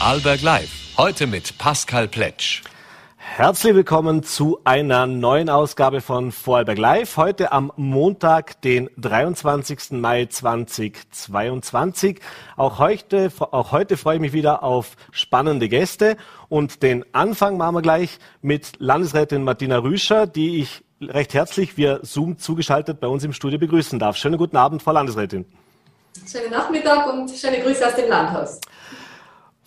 Vorarlberg Live. Heute mit Pascal Pletsch. Herzlich willkommen zu einer neuen Ausgabe von Vorarlberg Live. Heute am Montag, den 23. Mai 2022. Auch heute, auch heute freue ich mich wieder auf spannende Gäste. Und den Anfang machen wir gleich mit Landesrätin Martina Rüscher, die ich recht herzlich via Zoom zugeschaltet bei uns im Studio begrüßen darf. Schönen guten Abend, Frau Landesrätin. Schönen Nachmittag und schöne Grüße aus dem Landhaus.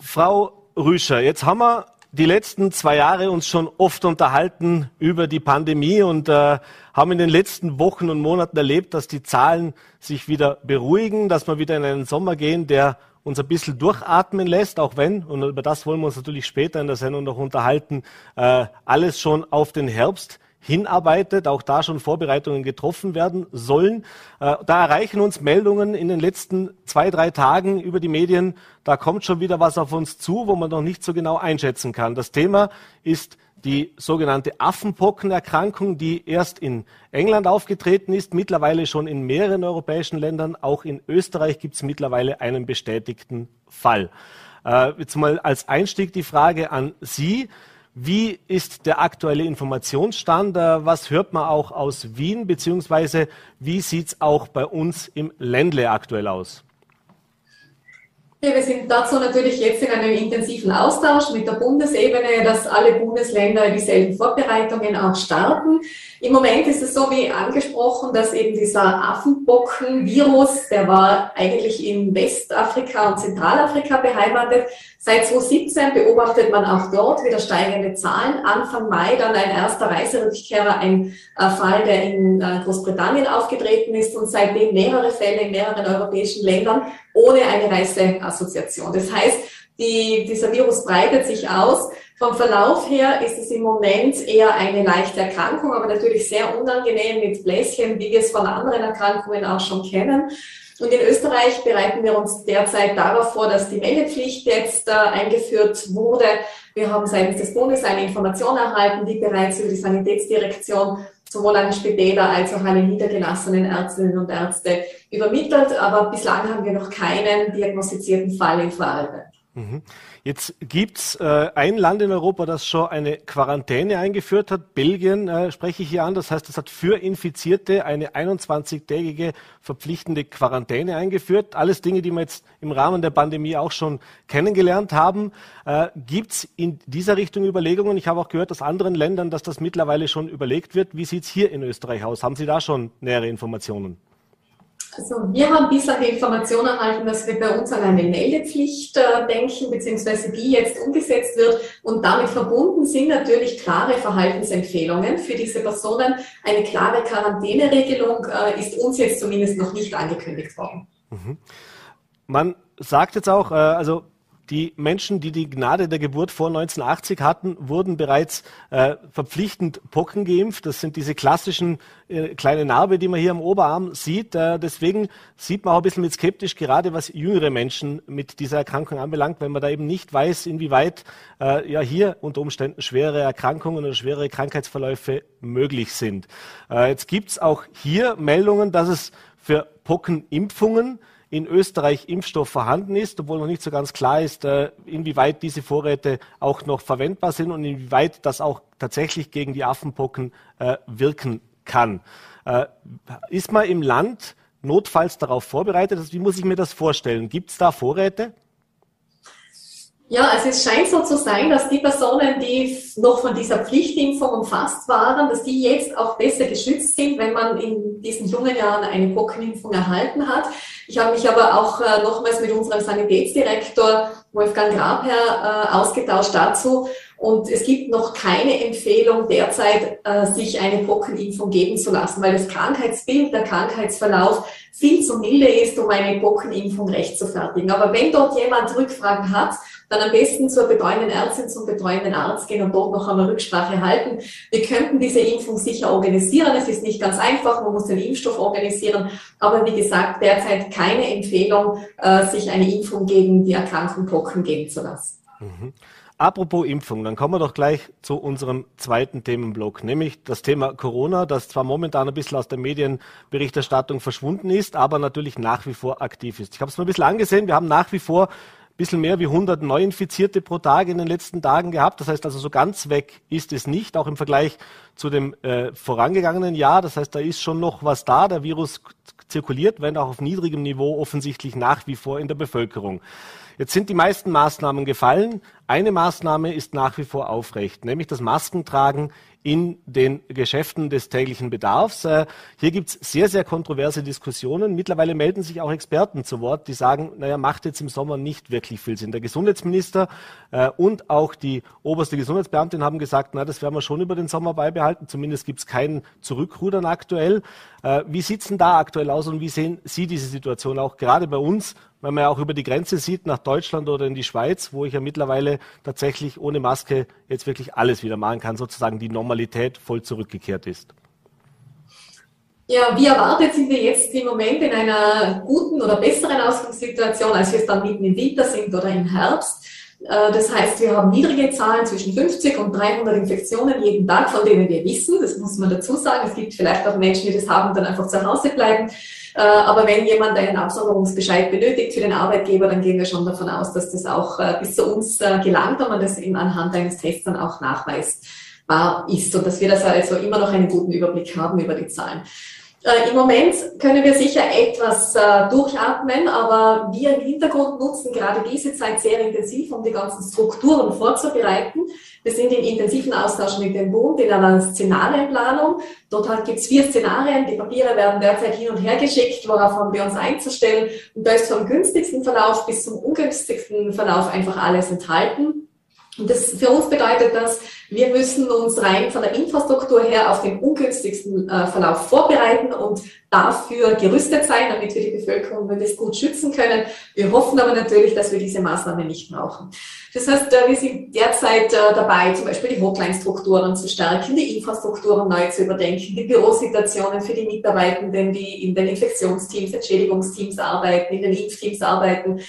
Frau Rüscher, jetzt haben wir die letzten zwei Jahre uns schon oft unterhalten über die Pandemie und äh, haben in den letzten Wochen und Monaten erlebt, dass die Zahlen sich wieder beruhigen, dass wir wieder in einen Sommer gehen, der uns ein bisschen durchatmen lässt, auch wenn, und über das wollen wir uns natürlich später in der Sendung noch unterhalten, äh, alles schon auf den Herbst hinarbeitet, auch da schon Vorbereitungen getroffen werden sollen. Äh, da erreichen uns Meldungen in den letzten zwei, drei Tagen über die Medien. Da kommt schon wieder was auf uns zu, wo man noch nicht so genau einschätzen kann. Das Thema ist die sogenannte Affenpockenerkrankung, die erst in England aufgetreten ist, mittlerweile schon in mehreren europäischen Ländern. Auch in Österreich gibt es mittlerweile einen bestätigten Fall. Äh, jetzt mal als Einstieg die Frage an Sie. Wie ist der aktuelle Informationsstand? Äh, was hört man auch aus Wien, beziehungsweise wie sieht es auch bei uns im Ländle aktuell aus? Wir sind dazu natürlich jetzt in einem intensiven Austausch mit der Bundesebene, dass alle Bundesländer dieselben Vorbereitungen auch starten. Im Moment ist es so wie angesprochen, dass eben dieser Affenbocken-Virus, der war eigentlich in Westafrika und Zentralafrika beheimatet. Seit 2017 beobachtet man auch dort wieder steigende Zahlen. Anfang Mai dann ein erster Reiserückkehrer, ein äh, Fall, der in äh, Großbritannien aufgetreten ist und seitdem mehrere Fälle in mehreren europäischen Ländern ohne eine Reiseassoziation. Das heißt, die, dieser Virus breitet sich aus. Vom Verlauf her ist es im Moment eher eine leichte Erkrankung, aber natürlich sehr unangenehm mit Bläschen, wie wir es von anderen Erkrankungen auch schon kennen. Und in Österreich bereiten wir uns derzeit darauf vor, dass die Meldepflicht jetzt äh, eingeführt wurde. Wir haben seitens des Bundes eine Information erhalten, die bereits über die Sanitätsdirektion sowohl an Spitäler als auch an die niedergelassenen Ärztinnen und Ärzte übermittelt. Aber bislang haben wir noch keinen diagnostizierten Fall in Vorarlberg. Mhm. Jetzt gibt's äh, ein Land in Europa, das schon eine Quarantäne eingeführt hat. Belgien äh, spreche ich hier an. Das heißt, es hat für Infizierte eine 21-tägige verpflichtende Quarantäne eingeführt. Alles Dinge, die wir jetzt im Rahmen der Pandemie auch schon kennengelernt haben. Äh, gibt's in dieser Richtung Überlegungen? Ich habe auch gehört aus anderen Ländern, dass das mittlerweile schon überlegt wird. Wie sieht's hier in Österreich aus? Haben Sie da schon nähere Informationen? Also wir haben bislang die Information erhalten, dass wir bei uns an eine Meldepflicht äh, denken, beziehungsweise die jetzt umgesetzt wird. Und damit verbunden sind natürlich klare Verhaltensempfehlungen für diese Personen. Eine klare Quarantäneregelung äh, ist uns jetzt zumindest noch nicht angekündigt worden. Mhm. Man sagt jetzt auch, äh, also die Menschen, die die Gnade der Geburt vor 1980 hatten, wurden bereits äh, verpflichtend Pocken geimpft. Das sind diese klassischen äh, kleine Narbe, die man hier am Oberarm sieht. Äh, deswegen sieht man auch ein bisschen mit skeptisch, gerade was jüngere Menschen mit dieser Erkrankung anbelangt, weil man da eben nicht weiß, inwieweit äh, ja hier unter Umständen schwere Erkrankungen oder schwere Krankheitsverläufe möglich sind. Äh, jetzt gibt's auch hier Meldungen, dass es für Pockenimpfungen in Österreich Impfstoff vorhanden ist, obwohl noch nicht so ganz klar ist, äh, inwieweit diese Vorräte auch noch verwendbar sind und inwieweit das auch tatsächlich gegen die Affenpocken äh, wirken kann. Äh, ist man im Land notfalls darauf vorbereitet? Also wie muss ich mir das vorstellen? Gibt es da Vorräte? Ja, also es scheint so zu sein, dass die Personen, die noch von dieser Pflichtimpfung umfasst waren, dass die jetzt auch besser geschützt sind, wenn man in diesen jungen Jahren eine Pockenimpfung erhalten hat. Ich habe mich aber auch äh, nochmals mit unserem Sanitätsdirektor Wolfgang Grabherr äh, ausgetauscht dazu. Und es gibt noch keine Empfehlung derzeit, äh, sich eine Pockenimpfung geben zu lassen, weil das Krankheitsbild, der Krankheitsverlauf viel zu milde ist, um eine Pockenimpfung rechtfertigen. Aber wenn dort jemand Rückfragen hat, dann am besten zur betreuenden Ärztin, zum betreuenden Arzt gehen und dort noch einmal Rücksprache halten. Wir könnten diese Impfung sicher organisieren. Es ist nicht ganz einfach, man muss den Impfstoff organisieren. Aber wie gesagt, derzeit keine Empfehlung, äh, sich eine Impfung gegen die Erkrankung Pocken geben zu lassen. Mhm. Apropos Impfung, dann kommen wir doch gleich zu unserem zweiten Themenblock, nämlich das Thema Corona, das zwar momentan ein bisschen aus der Medienberichterstattung verschwunden ist, aber natürlich nach wie vor aktiv ist. Ich habe es mir ein bisschen angesehen, wir haben nach wie vor bisschen mehr wie 100 Neuinfizierte pro Tag in den letzten Tagen gehabt. Das heißt also, so ganz weg ist es nicht, auch im Vergleich zu dem äh, vorangegangenen Jahr. Das heißt, da ist schon noch was da. Der Virus zirkuliert, wenn auch auf niedrigem Niveau offensichtlich nach wie vor in der Bevölkerung. Jetzt sind die meisten Maßnahmen gefallen. Eine Maßnahme ist nach wie vor aufrecht, nämlich das Maskentragen in den Geschäften des täglichen Bedarfs. Äh, hier gibt es sehr, sehr kontroverse Diskussionen. Mittlerweile melden sich auch Experten zu Wort, die sagen, naja, macht jetzt im Sommer nicht wirklich viel Sinn. Der Gesundheitsminister äh, und auch die oberste Gesundheitsbeamtin haben gesagt, na, das werden wir schon über den Sommer beibehalten. Zumindest gibt es keinen Zurückrudern aktuell. Äh, wie sieht es denn da aktuell aus und wie sehen Sie diese Situation auch gerade bei uns, wenn man ja auch über die Grenze sieht nach Deutschland oder in die Schweiz, wo ich ja mittlerweile tatsächlich ohne Maske jetzt wirklich alles wieder machen kann, sozusagen die Normalität voll zurückgekehrt ist? Ja, wie erwartet sind wir jetzt im Moment in einer guten oder besseren Ausgangssituation, als wir es dann mitten im Winter sind oder im Herbst. Äh, das heißt, wir haben niedrige Zahlen zwischen 50 und 300 Infektionen jeden Tag, von denen wir wissen. Das muss man dazu sagen. Es gibt vielleicht auch Menschen, die das haben, dann einfach zu Hause bleiben. Äh, aber wenn jemand einen Absonderungsbescheid benötigt für den Arbeitgeber, dann gehen wir schon davon aus, dass das auch äh, bis zu uns gelangt und man das eben anhand eines Tests dann auch nachweisbar ist und dass wir das also immer noch einen guten Überblick haben über die Zahlen. Äh, Im Moment können wir sicher etwas äh, durchatmen, aber wir im Hintergrund nutzen gerade diese Zeit sehr intensiv, um die ganzen Strukturen vorzubereiten. Wir sind im intensiven Austausch mit dem Bund in einer Szenarienplanung. Dort gibt es vier Szenarien. Die Papiere werden derzeit hin und her geschickt, worauf haben wir uns einzustellen. Und da ist vom günstigsten Verlauf bis zum ungünstigsten Verlauf einfach alles enthalten. Und das, für uns bedeutet das, wir müssen uns rein von der Infrastruktur her auf den ungünstigsten äh, Verlauf vorbereiten und dafür gerüstet sein, damit wir die Bevölkerung möglichst gut schützen können. Wir hoffen aber natürlich, dass wir diese Maßnahme nicht brauchen. Das heißt, äh, wir sind derzeit äh, dabei, zum Beispiel die Hotline-Strukturen zu stärken, die Infrastrukturen neu zu überdenken, die Bürosituationen für die Mitarbeitenden, die in den Infektionsteams, Entschädigungsteams arbeiten, in den Impfteams arbeiten,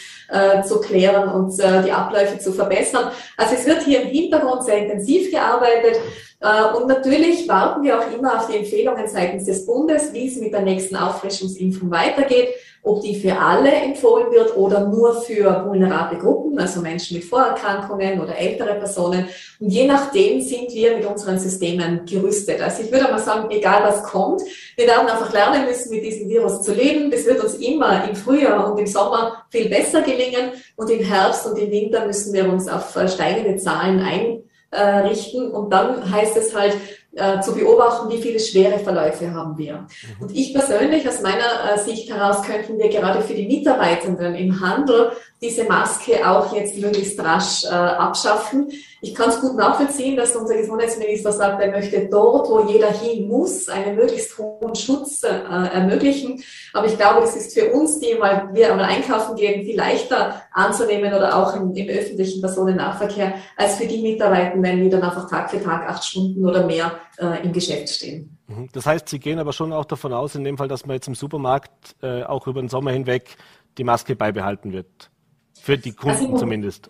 zu klären und die Abläufe zu verbessern. Also es wird hier im Hintergrund sehr intensiv gearbeitet. Äh, und natürlich warten wir auch immer auf die Empfehlungen seitens des Bundes, wie es mit der nächsten Auffrischungsimpfung weitergeht, ob die für alle empfohlen wird oder nur für vulnerable Gruppen, also Menschen mit Vorerkrankungen oder ältere Personen. Und je nachdem sind wir mit unseren Systemen gerüstet. Also ich würde mal sagen, egal was kommt, wir werden einfach lernen müssen, mit diesem Virus zu leben. Das wird uns immer im Frühjahr und im Sommer viel besser gelingen. Und im Herbst und im Winter müssen wir uns auf steigende Zahlen ein äh, richten. Und dann heißt es halt, äh, zu beobachten, wie viele schwere Verläufe haben wir. Mhm. Und ich persönlich, aus meiner äh, Sicht heraus, könnten wir gerade für die Mitarbeitenden im Handel diese Maske auch jetzt möglichst rasch äh, abschaffen. Ich kann es gut nachvollziehen, dass unser Gesundheitsminister sagt, er möchte dort, wo jeder hin muss, einen möglichst hohen Schutz äh, ermöglichen. Aber ich glaube, das ist für uns, die mal, wir einmal einkaufen gehen, viel leichter anzunehmen oder auch im, im öffentlichen Personennahverkehr, als für die Mitarbeitenden, die dann einfach Tag für Tag acht Stunden oder mehr äh, im Geschäft stehen. Mhm. Das heißt, Sie gehen aber schon auch davon aus, in dem Fall, dass man jetzt im Supermarkt äh, auch über den Sommer hinweg die Maske beibehalten wird. Für die Kunden also zumindest.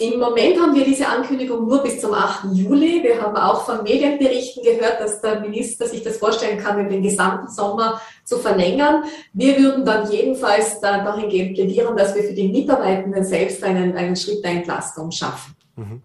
Im Moment haben wir diese Ankündigung nur bis zum 8. Juli. Wir haben auch von Medienberichten gehört, dass der Minister sich das vorstellen kann, den gesamten Sommer zu verlängern. Wir würden dann jedenfalls dahingehend plädieren, dass wir für die Mitarbeitenden selbst einen, einen Schritt der Entlastung schaffen. Mhm.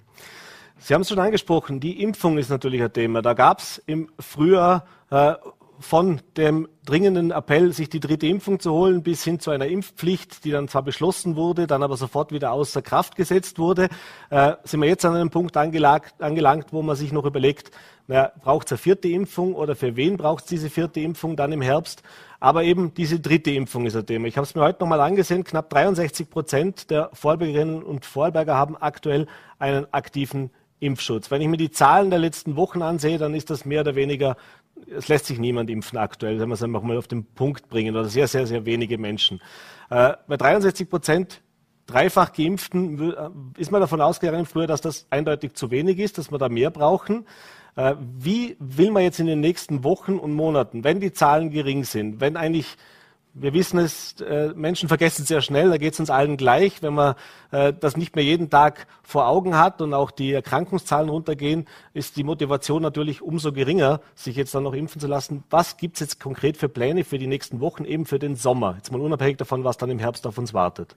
Sie haben es schon angesprochen, die Impfung ist natürlich ein Thema. Da gab es im Frühjahr äh, von dem dringenden Appell, sich die dritte Impfung zu holen, bis hin zu einer Impfpflicht, die dann zwar beschlossen wurde, dann aber sofort wieder außer Kraft gesetzt wurde, äh, sind wir jetzt an einem Punkt angelangt, angelangt wo man sich noch überlegt, naja, braucht es eine vierte Impfung oder für wen braucht es diese vierte Impfung dann im Herbst? Aber eben diese dritte Impfung ist ein Thema. Ich habe es mir heute nochmal angesehen, knapp 63 Prozent der Vorbergerinnen und Vorberger haben aktuell einen aktiven Impfschutz. Wenn ich mir die Zahlen der letzten Wochen ansehe, dann ist das mehr oder weniger es lässt sich niemand impfen aktuell, wenn wir es einfach mal auf den Punkt bringen, oder sehr, sehr, sehr wenige Menschen. Äh, bei 63 Prozent dreifach Geimpften äh, ist man davon ausgegangen früher, dass das eindeutig zu wenig ist, dass wir da mehr brauchen. Äh, wie will man jetzt in den nächsten Wochen und Monaten, wenn die Zahlen gering sind, wenn eigentlich wir wissen es, äh, Menschen vergessen sehr schnell, da geht es uns allen gleich. Wenn man äh, das nicht mehr jeden Tag vor Augen hat und auch die Erkrankungszahlen runtergehen, ist die Motivation natürlich umso geringer, sich jetzt dann noch impfen zu lassen. Was gibt es jetzt konkret für Pläne für die nächsten Wochen, eben für den Sommer? Jetzt mal unabhängig davon, was dann im Herbst auf uns wartet.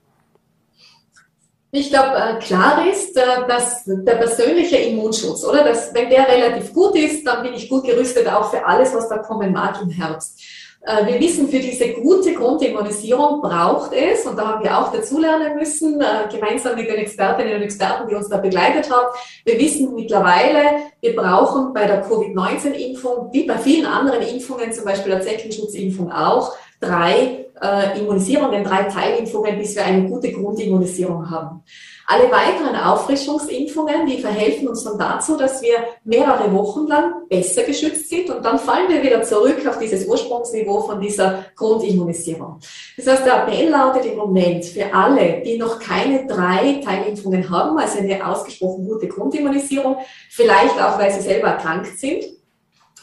Ich glaube, äh, klar ist, äh, dass der persönliche Immunschutz, oder? Dass, wenn der relativ gut ist, dann bin ich gut gerüstet auch für alles, was da kommen mag im Herbst. Äh, wir wissen, für diese gute Grundimmunisierung braucht es, und da haben wir auch dazulernen müssen, gemeinsam mit den Expertinnen und Experten, die uns da begleitet haben, wir wissen mittlerweile, wir brauchen bei der Covid-19-Impfung, wie bei vielen anderen Impfungen, zum Beispiel der Zeckenschutzimpfung auch, drei äh, Immunisierungen, drei Teilimpfungen, bis wir eine gute Grundimmunisierung haben. Alle weiteren Auffrischungsimpfungen, die verhelfen uns dann dazu, dass wir mehrere Wochen lang besser geschützt sind und dann fallen wir wieder zurück auf dieses Ursprungsniveau von dieser Grundimmunisierung. Das heißt, der Appell lautet im Moment für alle, die noch keine drei Teilimpfungen haben, also eine ausgesprochen gute Grundimmunisierung, vielleicht auch, weil sie selber erkrankt sind,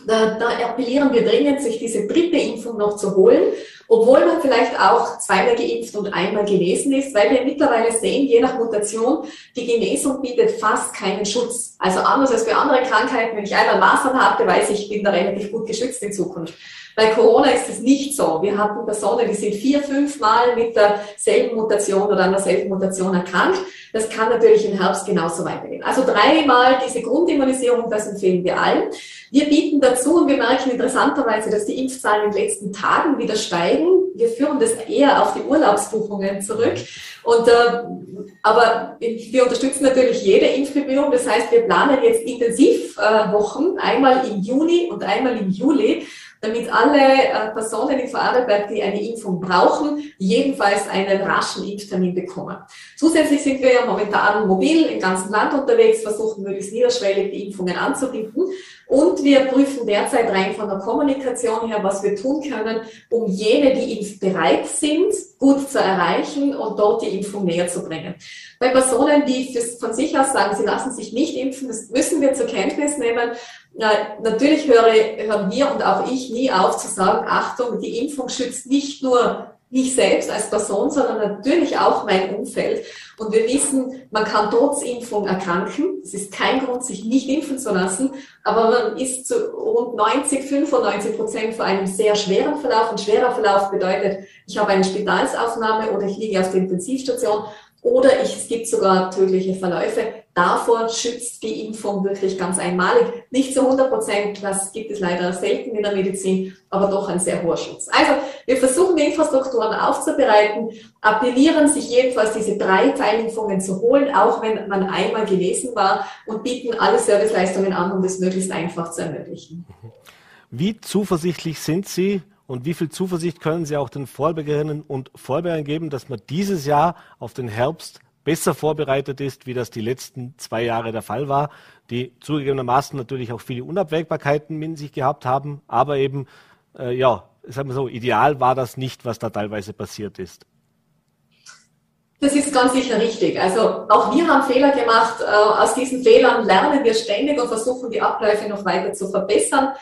da, da appellieren wir dringend, sich diese dritte Impfung noch zu holen, obwohl man vielleicht auch zweimal geimpft und einmal genesen ist, weil wir mittlerweile sehen, je nach Mutation, die Genesung bietet fast keinen Schutz. Also anders als bei anderen Krankheiten, wenn ich einmal Masern hatte, weiß ich, ich bin da relativ gut geschützt in Zukunft. Bei Corona ist es nicht so. Wir hatten Personen, die sind vier, fünf Mal mit derselben Mutation oder an derselben Mutation erkrankt. Das kann natürlich im Herbst genauso weitergehen. Also dreimal diese Grundimmunisierung, das empfehlen wir allen. Wir bieten dazu und wir merken interessanterweise, dass die Impfzahlen in den letzten Tagen wieder steigen. Wir führen das eher auf die Urlaubsbuchungen zurück. Und, äh, aber wir unterstützen natürlich jede Impfbemühung. Das heißt, wir planen jetzt Intensivwochen, äh, einmal im Juni und einmal im Juli damit alle äh, Personen in Vorarlberg, die eine Impfung brauchen, jedenfalls einen raschen Impftermin bekommen. Zusätzlich sind wir ja momentan mobil im ganzen Land unterwegs, versuchen möglichst niederschwellig die Impfungen anzubieten. Und wir prüfen derzeit rein von der Kommunikation her, was wir tun können, um jene, die impfbereit sind, gut zu erreichen und dort die Impfung näher zu bringen. Bei Personen, die von sich aus sagen, sie lassen sich nicht impfen, das müssen wir zur Kenntnis nehmen. Natürlich höre, hören wir und auch ich nie auf zu sagen, Achtung, die Impfung schützt nicht nur mich selbst als Person, sondern natürlich auch mein Umfeld. Und wir wissen, man kann trotz Impfung erkranken. Es ist kein Grund, sich nicht impfen zu lassen. Aber man ist zu rund 90, 95 Prozent vor einem sehr schweren Verlauf. Und schwerer Verlauf bedeutet, ich habe eine Spitalsaufnahme oder ich liege auf der Intensivstation oder ich, es gibt sogar tödliche Verläufe. Davor schützt die Impfung wirklich ganz einmalig. Nicht zu 100 Prozent, das gibt es leider selten in der Medizin, aber doch ein sehr hoher Schutz. Also wir versuchen die Infrastrukturen aufzubereiten, appellieren sich jedenfalls diese drei Teilimpfungen zu holen, auch wenn man einmal genesen war und bieten alle Serviceleistungen an, um das möglichst einfach zu ermöglichen. Wie zuversichtlich sind Sie, und wie viel Zuversicht können Sie auch den Vorbergerinnen und Vorbergern geben, dass man dieses Jahr auf den Herbst besser vorbereitet ist, wie das die letzten zwei Jahre der Fall war, die zugegebenermaßen natürlich auch viele Unabwägbarkeiten in sich gehabt haben, aber eben, äh, ja, sagen wir so, ideal war das nicht, was da teilweise passiert ist. Das ist ganz sicher richtig. Also auch wir haben Fehler gemacht. Äh, aus diesen Fehlern lernen wir ständig und versuchen die Abläufe noch weiter zu verbessern.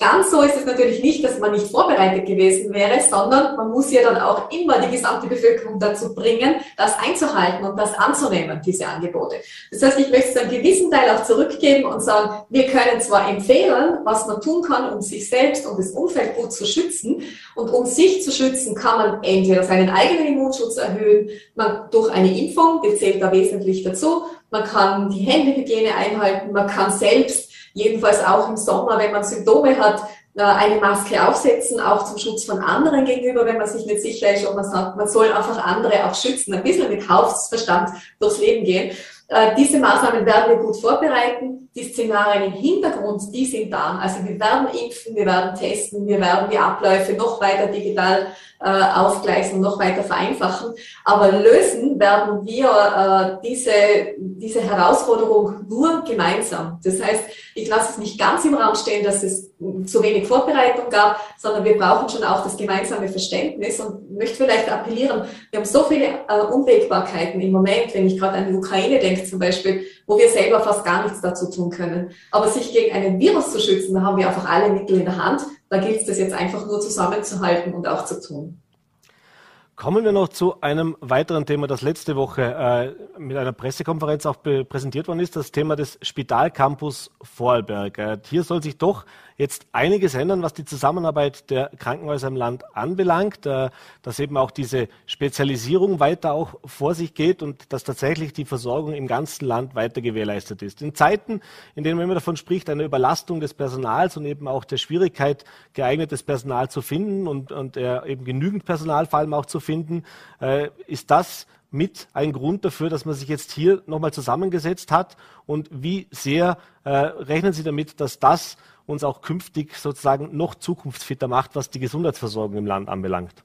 Ganz so ist es natürlich nicht, dass man nicht vorbereitet gewesen wäre, sondern man muss ja dann auch immer die gesamte Bevölkerung dazu bringen, das einzuhalten und das anzunehmen, diese Angebote. Das heißt, ich möchte es einen gewissen Teil auch zurückgeben und sagen, wir können zwar empfehlen, was man tun kann, um sich selbst und das Umfeld gut zu schützen. Und um sich zu schützen, kann man entweder seinen eigenen Immunschutz erhöhen, man durch eine Impfung, die zählt da wesentlich dazu, man kann die Händehygiene einhalten, man kann selbst jedenfalls auch im Sommer, wenn man Symptome hat, äh, eine Maske aufsetzen, auch zum Schutz von anderen gegenüber, wenn man sich nicht sicher ist, ob man sagt, man soll einfach andere auch schützen, ein bisschen mit Hausverstand durchs Leben gehen. Äh, diese Maßnahmen werden wir gut vorbereiten. Die Szenarien im Hintergrund, die sind da. Also wir werden impfen, wir werden testen, wir werden die Abläufe noch weiter digital äh, aufgleisen, noch weiter vereinfachen. Aber lösen werden wir äh, diese, diese Herausforderung nur gemeinsam. Das heißt, ich lasse es nicht ganz im Raum stehen, dass es zu wenig Vorbereitung gab, sondern wir brauchen schon auch das gemeinsame Verständnis und möchte vielleicht appellieren, wir haben so viele äh, Unwägbarkeiten im Moment, wenn ich gerade an die Ukraine denke zum Beispiel, wo wir selber fast gar nichts dazu tun können. Aber sich gegen einen Virus zu schützen, da haben wir einfach alle Mittel in der Hand. Da gilt es das jetzt einfach nur zusammenzuhalten und auch zu tun. Kommen wir noch zu einem weiteren Thema, das letzte Woche äh, mit einer Pressekonferenz auch präsentiert worden ist, das Thema des Spitalcampus Vorarlberg. Äh, hier soll sich doch jetzt einiges ändern, was die Zusammenarbeit der Krankenhäuser im Land anbelangt, äh, dass eben auch diese Spezialisierung weiter auch vor sich geht und dass tatsächlich die Versorgung im ganzen Land weiter gewährleistet ist. In Zeiten, in denen man immer davon spricht, eine Überlastung des Personals und eben auch der Schwierigkeit, geeignetes Personal zu finden und, und äh, eben genügend Personal vor allem auch zu finden, äh, ist das mit ein Grund dafür, dass man sich jetzt hier nochmal zusammengesetzt hat? Und wie sehr äh, rechnen Sie damit, dass das uns auch künftig sozusagen noch zukunftsfitter macht, was die Gesundheitsversorgung im Land anbelangt?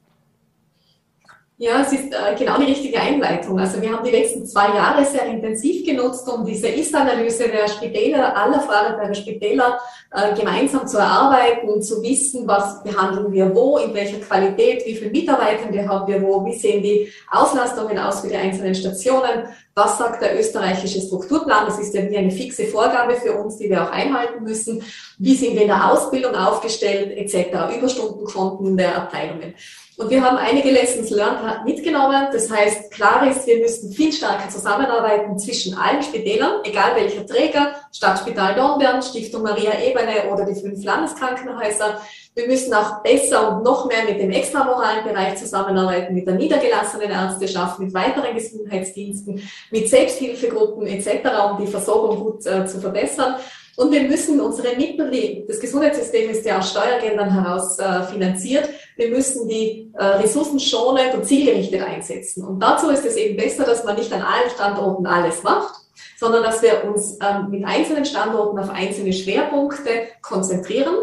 Ja, es ist äh, genau die richtige Einleitung. Also wir haben die letzten zwei Jahre sehr intensiv genutzt, um diese Ist-Analyse der Spitäler, aller Vorarlberger Spitäler äh, gemeinsam zu erarbeiten und zu wissen, was behandeln wir wo, in welcher Qualität, wie viele Mitarbeitende haben wir wo, wie sehen die Auslastungen aus für die einzelnen Stationen, was sagt der österreichische Strukturplan, das ist ja wie eine fixe Vorgabe für uns, die wir auch einhalten müssen, wie sind wir in der Ausbildung aufgestellt, etc., Überstundenkonten der Abteilungen. Und wir haben einige Lessons learned mitgenommen. Das heißt, klar ist, wir müssen viel stärker zusammenarbeiten zwischen allen Spitälern, egal welcher Träger, Stadtspital Dornbirn, Stiftung Maria Ebene oder die fünf Landeskrankenhäuser. Wir müssen auch besser und noch mehr mit dem extramoralen Bereich zusammenarbeiten, mit der niedergelassenen Ärzteschaft, mit weiteren Gesundheitsdiensten, mit Selbsthilfegruppen etc., um die Versorgung gut äh, zu verbessern. Und wir müssen unsere Mittel, das Gesundheitssystem ist ja aus Steuergeldern heraus äh, finanziert, wir müssen die äh, Ressourcen schonend und zielgerichtet einsetzen. Und dazu ist es eben besser, dass man nicht an allen Standorten alles macht, sondern dass wir uns ähm, mit einzelnen Standorten auf einzelne Schwerpunkte konzentrieren.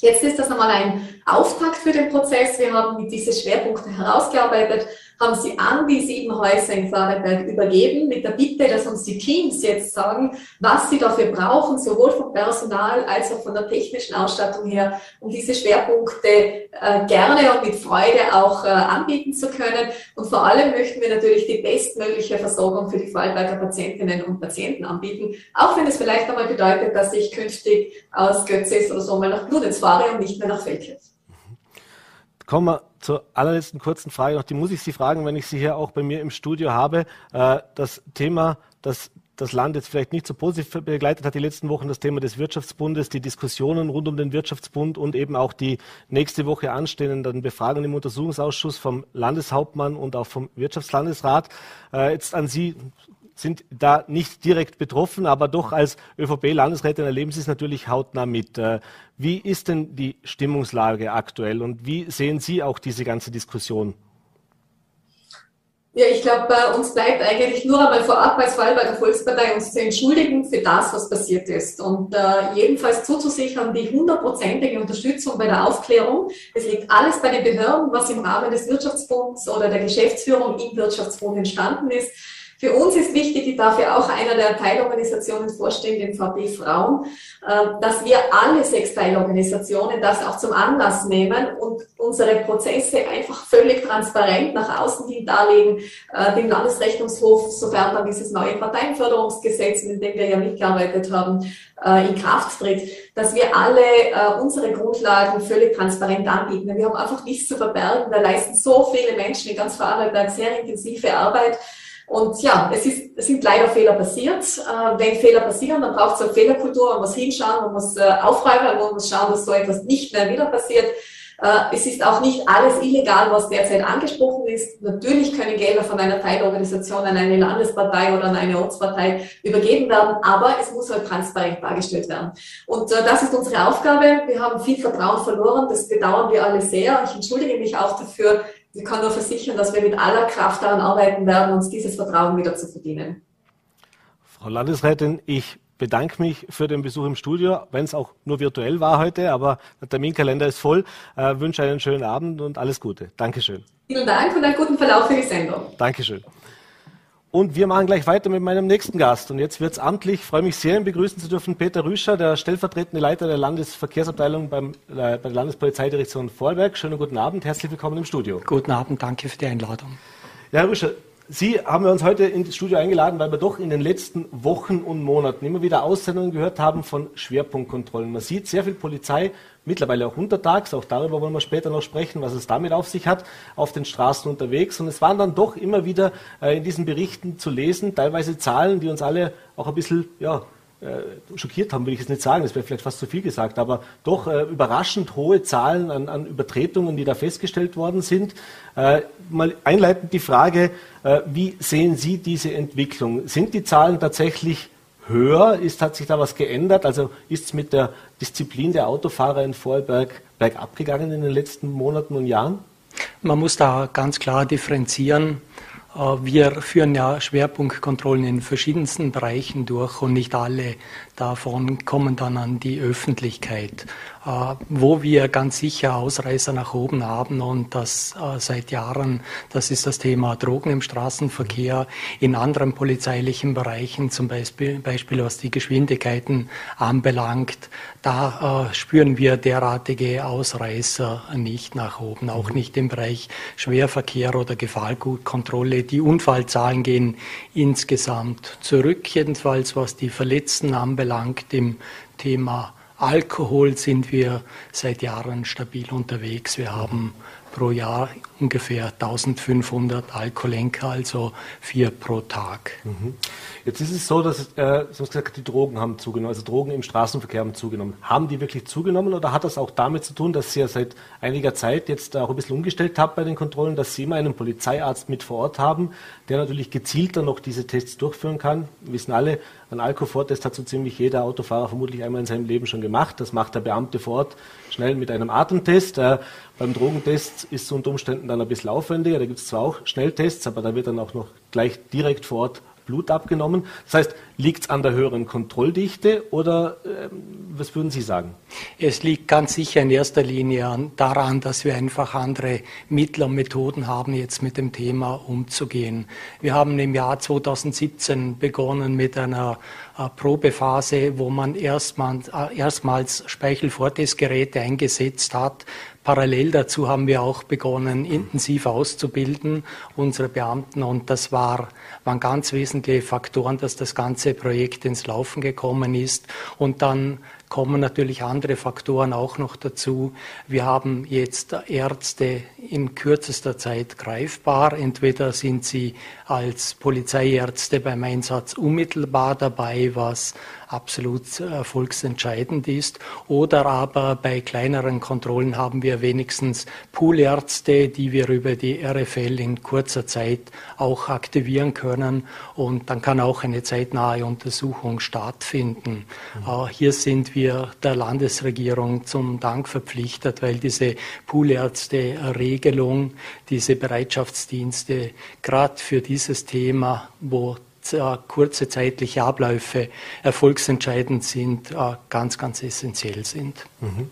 Jetzt ist das nochmal ein Auftakt für den Prozess. Wir haben diese Schwerpunkte herausgearbeitet haben sie an die sieben Häuser in Vorarlberg übergeben, mit der Bitte, dass uns die Teams jetzt sagen, was sie dafür brauchen, sowohl vom Personal als auch von der technischen Ausstattung her, um diese Schwerpunkte äh, gerne und mit Freude auch äh, anbieten zu können. Und vor allem möchten wir natürlich die bestmögliche Versorgung für die Vorarlberger Patientinnen und Patienten anbieten, auch wenn es vielleicht einmal bedeutet, dass ich künftig aus Götzes oder so mal nach Bludenz fahre und nicht mehr nach Feldkirch. Kommen wir zur allerletzten kurzen Frage noch. Die muss ich Sie fragen, wenn ich Sie hier auch bei mir im Studio habe. Äh, das Thema, das das Land jetzt vielleicht nicht so positiv begleitet hat die letzten Wochen, das Thema des Wirtschaftsbundes, die Diskussionen rund um den Wirtschaftsbund und eben auch die nächste Woche anstehenden Befragungen im Untersuchungsausschuss vom Landeshauptmann und auch vom Wirtschaftslandesrat. Äh, jetzt an Sie sind da nicht direkt betroffen, aber doch als ÖVP-Landesrätin erleben Sie es natürlich hautnah mit. Äh, wie ist denn die Stimmungslage aktuell und wie sehen Sie auch diese ganze Diskussion? Ja, ich glaube, bei uns bleibt eigentlich nur einmal vorab als Fall bei der Volkspartei uns zu entschuldigen für das, was passiert ist. Und äh, jedenfalls zuzusichern die hundertprozentige Unterstützung bei der Aufklärung. Es liegt alles bei den Behörden, was im Rahmen des Wirtschaftsbunds oder der Geschäftsführung im Wirtschaftsbund entstanden ist. Für uns ist wichtig, ich darf ja auch einer der Teilorganisationen vorstehen, den VB Frauen, ähm, dass wir alle sechs Teilorganisationen das auch zum Anlass nehmen und unsere Prozesse einfach völlig transparent nach außen hin darlegen, äh, dem Landesrechnungshof, sofern dann dieses neue Parteienförderungsgesetz, mit dem wir ja mitgearbeitet haben, äh, in Kraft tritt, dass wir alle äh, unsere Grundlagen völlig transparent anbieten. Wir haben einfach nichts zu verbergen. Da leisten so viele Menschen in ganz Vorarlberg sehr intensive Arbeit. Und ja, es, ist, es sind leider Fehler passiert. Äh, wenn Fehler passieren, dann braucht es eine Fehlerkultur, man muss hinschauen, man muss äh, aufräumen, man muss schauen, dass so etwas nicht mehr wieder passiert. Äh, es ist auch nicht alles illegal, was derzeit angesprochen ist. Natürlich können Gelder von einer Teilorganisation an eine Landespartei oder an eine Ortspartei übergeben werden, aber es muss halt transparent dargestellt werden. Und äh, das ist unsere Aufgabe. Wir haben viel Vertrauen verloren, das bedauern wir alle sehr. Ich entschuldige mich auch dafür. Ich kann nur versichern, dass wir mit aller Kraft daran arbeiten werden, uns dieses Vertrauen wieder zu verdienen. Frau Landesrätin, ich bedanke mich für den Besuch im Studio, wenn es auch nur virtuell war heute, aber der Terminkalender ist voll. Äh, wünsche einen schönen Abend und alles Gute. Dankeschön. Vielen Dank und einen guten Verlauf für die Sendung. Dankeschön. Und wir machen gleich weiter mit meinem nächsten Gast. Und jetzt wird es amtlich. Ich freue mich sehr, ihn begrüßen zu dürfen. Peter Rüscher, der stellvertretende Leiter der Landesverkehrsabteilung beim, äh, bei der Landespolizeidirektion Vorwerk. Schönen guten Abend, herzlich willkommen im Studio. Guten Abend, danke für die Einladung. Ja, Herr Rüscher, Sie haben wir uns heute ins Studio eingeladen, weil wir doch in den letzten Wochen und Monaten immer wieder Aussendungen gehört haben von Schwerpunktkontrollen. Man sieht sehr viel Polizei, mittlerweile auch untertags, auch darüber wollen wir später noch sprechen, was es damit auf sich hat, auf den Straßen unterwegs. Und es waren dann doch immer wieder äh, in diesen Berichten zu lesen, teilweise Zahlen, die uns alle auch ein bisschen, ja, äh, schockiert haben, will ich jetzt nicht sagen, das wäre vielleicht fast zu viel gesagt, aber doch äh, überraschend hohe Zahlen an, an, Übertretungen, die da festgestellt worden sind. Äh, mal einleitend die Frage, äh, wie sehen Sie diese Entwicklung? Sind die Zahlen tatsächlich höher? Ist, hat sich da was geändert? Also ist es mit der Disziplin der Autofahrer in Vorarlberg bergab gegangen in den letzten Monaten und Jahren? Man muss da ganz klar differenzieren. Äh, wir führen ja Schwerpunktkontrollen in verschiedensten Bereichen durch und nicht alle davon kommen dann an die Öffentlichkeit. Äh, wo wir ganz sicher Ausreißer nach oben haben und das äh, seit Jahren, das ist das Thema Drogen im Straßenverkehr, in anderen polizeilichen Bereichen, zum Beispiel, Beispiel was die Geschwindigkeiten anbelangt, da spüren wir derartige Ausreißer nicht nach oben, auch mhm. nicht im Bereich Schwerverkehr oder Gefahrgutkontrolle. Die Unfallzahlen gehen insgesamt zurück, jedenfalls was die Verletzten anbelangt im Thema Alkohol sind wir seit Jahren stabil unterwegs. Wir haben pro Jahr ungefähr 1500 Alkoholenker, also vier pro Tag. Mhm. Jetzt ist es so, dass äh, Sie haben gesagt, die Drogen haben zugenommen, also Drogen im Straßenverkehr haben zugenommen. Haben die wirklich zugenommen oder hat das auch damit zu tun, dass Sie ja seit einiger Zeit jetzt auch ein bisschen umgestellt haben bei den Kontrollen, dass Sie immer einen Polizeiarzt mit vor Ort haben, der natürlich gezielter noch diese Tests durchführen kann? Wir wissen alle, ein Alkoholtest hat so ziemlich jeder Autofahrer vermutlich einmal in seinem Leben schon gemacht. Das macht der Beamte vor Ort schnell mit einem Atemtest. Äh, beim Drogentest ist es unter Umständen dann ein bisschen aufwendiger. Da gibt es zwar auch Schnelltests, aber da wird dann auch noch gleich direkt vor Ort Blut abgenommen. Das heißt, liegt es an der höheren Kontrolldichte oder äh, was würden Sie sagen? Es liegt ganz sicher in erster Linie daran, dass wir einfach andere Mittel und Methoden haben, jetzt mit dem Thema umzugehen. Wir haben im Jahr 2017 begonnen mit einer äh, Probephase, wo man erstmals, äh, erstmals Speichelvortestgeräte eingesetzt hat, Parallel dazu haben wir auch begonnen, intensiv auszubilden, unsere Beamten. Und das war, waren ganz wesentliche Faktoren, dass das ganze Projekt ins Laufen gekommen ist. Und dann kommen natürlich andere Faktoren auch noch dazu. Wir haben jetzt Ärzte in kürzester Zeit greifbar. Entweder sind sie als Polizeiärzte beim Einsatz unmittelbar dabei, was absolut erfolgsentscheidend ist. Oder aber bei kleineren Kontrollen haben wir wenigstens Poolärzte, die wir über die RFL in kurzer Zeit auch aktivieren können. Und dann kann auch eine zeitnahe Untersuchung stattfinden. Mhm. Hier sind wir der Landesregierung zum Dank verpflichtet, weil diese Poolärzte-Regelung, diese Bereitschaftsdienste gerade für dieses Thema, wo kurze zeitliche Abläufe erfolgsentscheidend sind, äh, ganz, ganz essentiell sind. Mhm.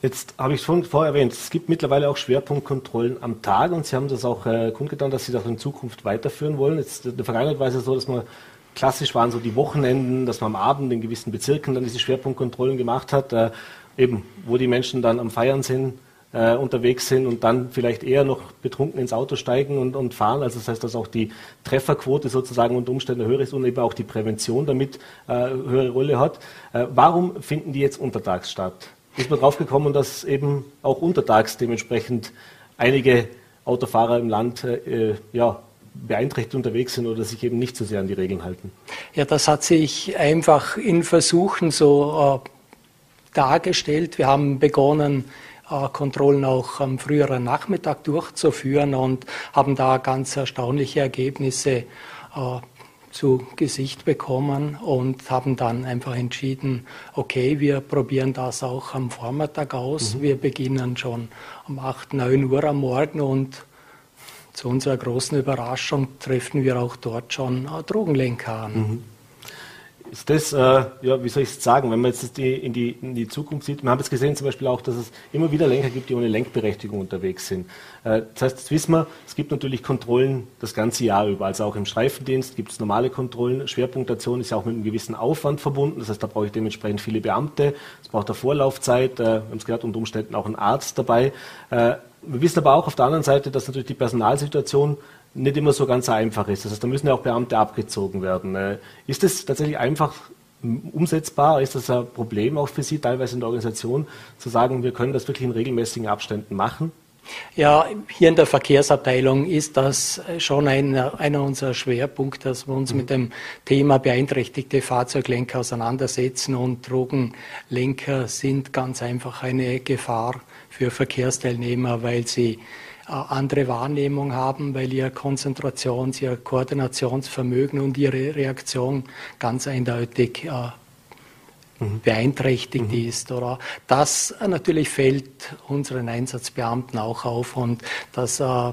Jetzt habe ich schon vorher erwähnt, es gibt mittlerweile auch Schwerpunktkontrollen am Tag und Sie haben das auch äh, kundgetan, dass Sie das in Zukunft weiterführen wollen. Jetzt, in der Vergangenheit war es ja so, dass man klassisch waren so die Wochenenden, dass man am Abend in gewissen Bezirken dann diese Schwerpunktkontrollen gemacht hat, äh, eben wo die Menschen dann am Feiern sind, äh, unterwegs sind und dann vielleicht eher noch betrunken ins Auto steigen und, und fahren. Also das heißt, dass auch die Trefferquote sozusagen unter Umständen höher ist und eben auch die Prävention damit äh, höhere Rolle hat. Äh, warum finden die jetzt untertags statt? Ist man drauf gekommen, dass eben auch untertags dementsprechend einige Autofahrer im Land äh, ja, beeinträchtigt unterwegs sind oder sich eben nicht so sehr an die Regeln halten? Ja, das hat sich einfach in Versuchen so äh, dargestellt. Wir haben begonnen, äh, Kontrollen auch am früheren Nachmittag durchzuführen und haben da ganz erstaunliche Ergebnisse äh, zu Gesicht bekommen und haben dann einfach entschieden, okay, wir probieren das auch am Vormittag aus. Mhm. Wir beginnen schon um 8, 9 Uhr am Morgen und zu unserer großen Überraschung treffen wir auch dort schon äh, Drogenlenker an. Mhm ist das, äh, ja, wie soll ich es sagen, wenn man jetzt die, in, die, in die Zukunft sieht, wir haben jetzt gesehen zum Beispiel auch, dass es immer wieder Lenker gibt, die ohne Lenkberechtigung unterwegs sind. Äh, das heißt, jetzt wissen wir, es gibt natürlich Kontrollen das ganze Jahr über, also auch im Streifendienst gibt es normale Kontrollen. Schwerpunktation ist ja auch mit einem gewissen Aufwand verbunden, das heißt, da brauche ich dementsprechend viele Beamte, es braucht eine Vorlaufzeit, äh, wir haben es gehört, unter Umständen auch einen Arzt dabei. Äh, wir wissen aber auch auf der anderen Seite, dass natürlich die Personalsituation nicht immer so ganz einfach ist. Das heißt, da müssen ja auch Beamte abgezogen werden. Äh, ist das tatsächlich einfach umsetzbar? Ist das ein Problem auch für Sie teilweise in der Organisation, zu sagen, wir können das wirklich in regelmäßigen Abständen machen? Ja, hier in der Verkehrsabteilung ist das schon einer, einer unserer Schwerpunkte, dass wir uns mhm. mit dem Thema beeinträchtigte Fahrzeuglenker auseinandersetzen und Drogenlenker sind ganz einfach eine Gefahr für Verkehrsteilnehmer, weil sie äh, andere Wahrnehmung haben, weil ihr Konzentrations-, ihr Koordinationsvermögen und ihre Reaktion ganz eindeutig äh, mhm. beeinträchtigt mhm. ist. Oder das natürlich fällt unseren Einsatzbeamten auch auf und das äh,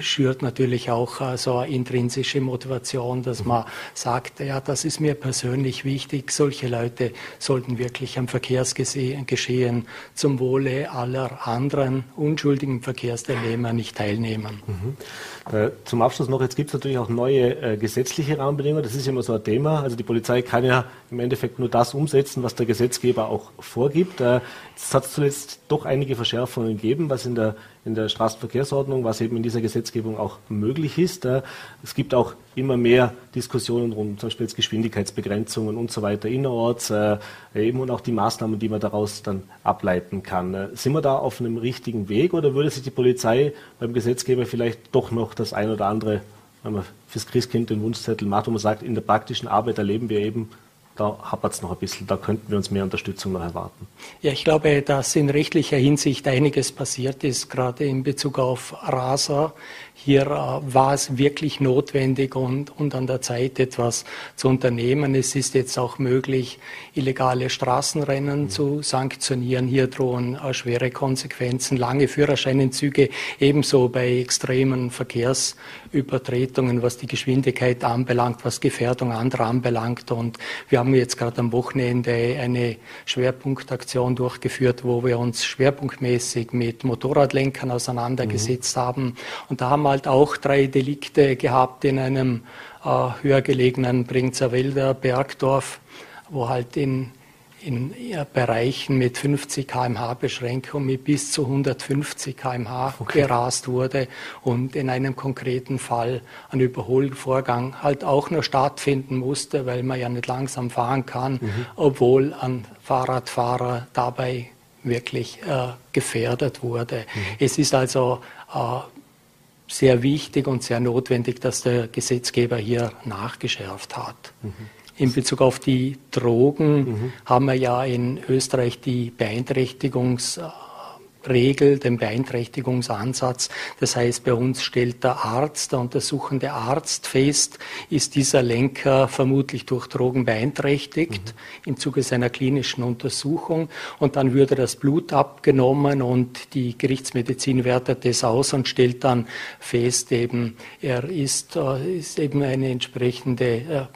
schürt natürlich auch äh, so eine intrinsische Motivation, dass man sagt, ja, das ist mir persönlich wichtig. Solche Leute sollten wirklich am Verkehrsgeschehen zum Wohle aller anderen unschuldigen Verkehrsteilnehmer nicht teilnehmen. Mhm. Äh, zum Abschluss noch, jetzt gibt es natürlich auch neue äh, gesetzliche Rahmenbedingungen. Das ist immer so ein Thema. Also die Polizei kann ja im Endeffekt nur das umsetzen, was der Gesetzgeber auch vorgibt. Äh, es hat zuletzt doch einige Verschärfungen gegeben, was in der in der Straßenverkehrsordnung, was eben in dieser Gesetzgebung auch möglich ist. Es gibt auch immer mehr Diskussionen rund, zum Beispiel jetzt Geschwindigkeitsbegrenzungen und so weiter innerorts, äh, eben und auch die Maßnahmen, die man daraus dann ableiten kann. Äh, sind wir da auf einem richtigen Weg oder würde sich die Polizei beim Gesetzgeber vielleicht doch noch das ein oder andere, wenn man fürs Christkind den Wunschzettel macht, wo man sagt, in der praktischen Arbeit erleben wir eben da hapert es noch ein bisschen, da könnten wir uns mehr Unterstützung noch erwarten. Ja, ich glaube, dass in rechtlicher Hinsicht einiges passiert ist, gerade in Bezug auf Raser. Hier äh, war es wirklich notwendig und, und an der Zeit, etwas zu unternehmen. Es ist jetzt auch möglich, illegale Straßenrennen mhm. zu sanktionieren. Hier drohen äh, schwere Konsequenzen, lange Führerscheinenzüge, ebenso bei extremen Verkehrsübertretungen, was die Geschwindigkeit anbelangt, was Gefährdung anderer anbelangt. Und wir haben jetzt gerade am Wochenende eine Schwerpunktaktion durchgeführt, wo wir uns schwerpunktmäßig mit Motorradlenkern auseinandergesetzt mhm. haben. Und da haben wir halt auch drei Delikte gehabt in einem äh, höher gelegenen Bringzerwälder Bergdorf, wo halt in, in Bereichen mit 50 km/h Beschränkung mit bis zu 150 km/h okay. gerast wurde und in einem konkreten Fall ein Überholvorgang halt auch nur stattfinden musste, weil man ja nicht langsam fahren kann, mhm. obwohl ein Fahrradfahrer dabei wirklich äh, gefährdet wurde. Mhm. Es ist also äh, sehr wichtig und sehr notwendig, dass der Gesetzgeber hier nachgeschärft hat. Mhm. In Bezug auf die Drogen mhm. haben wir ja in Österreich die Beeinträchtigungs- Regel, den Beeinträchtigungsansatz. Das heißt, bei uns stellt der Arzt, der untersuchende Arzt fest, ist dieser Lenker vermutlich durch Drogen beeinträchtigt mhm. im Zuge seiner klinischen Untersuchung. Und dann würde das Blut abgenommen und die Gerichtsmedizin wertet das aus und stellt dann fest, eben, er ist, äh, ist eben eine entsprechende äh,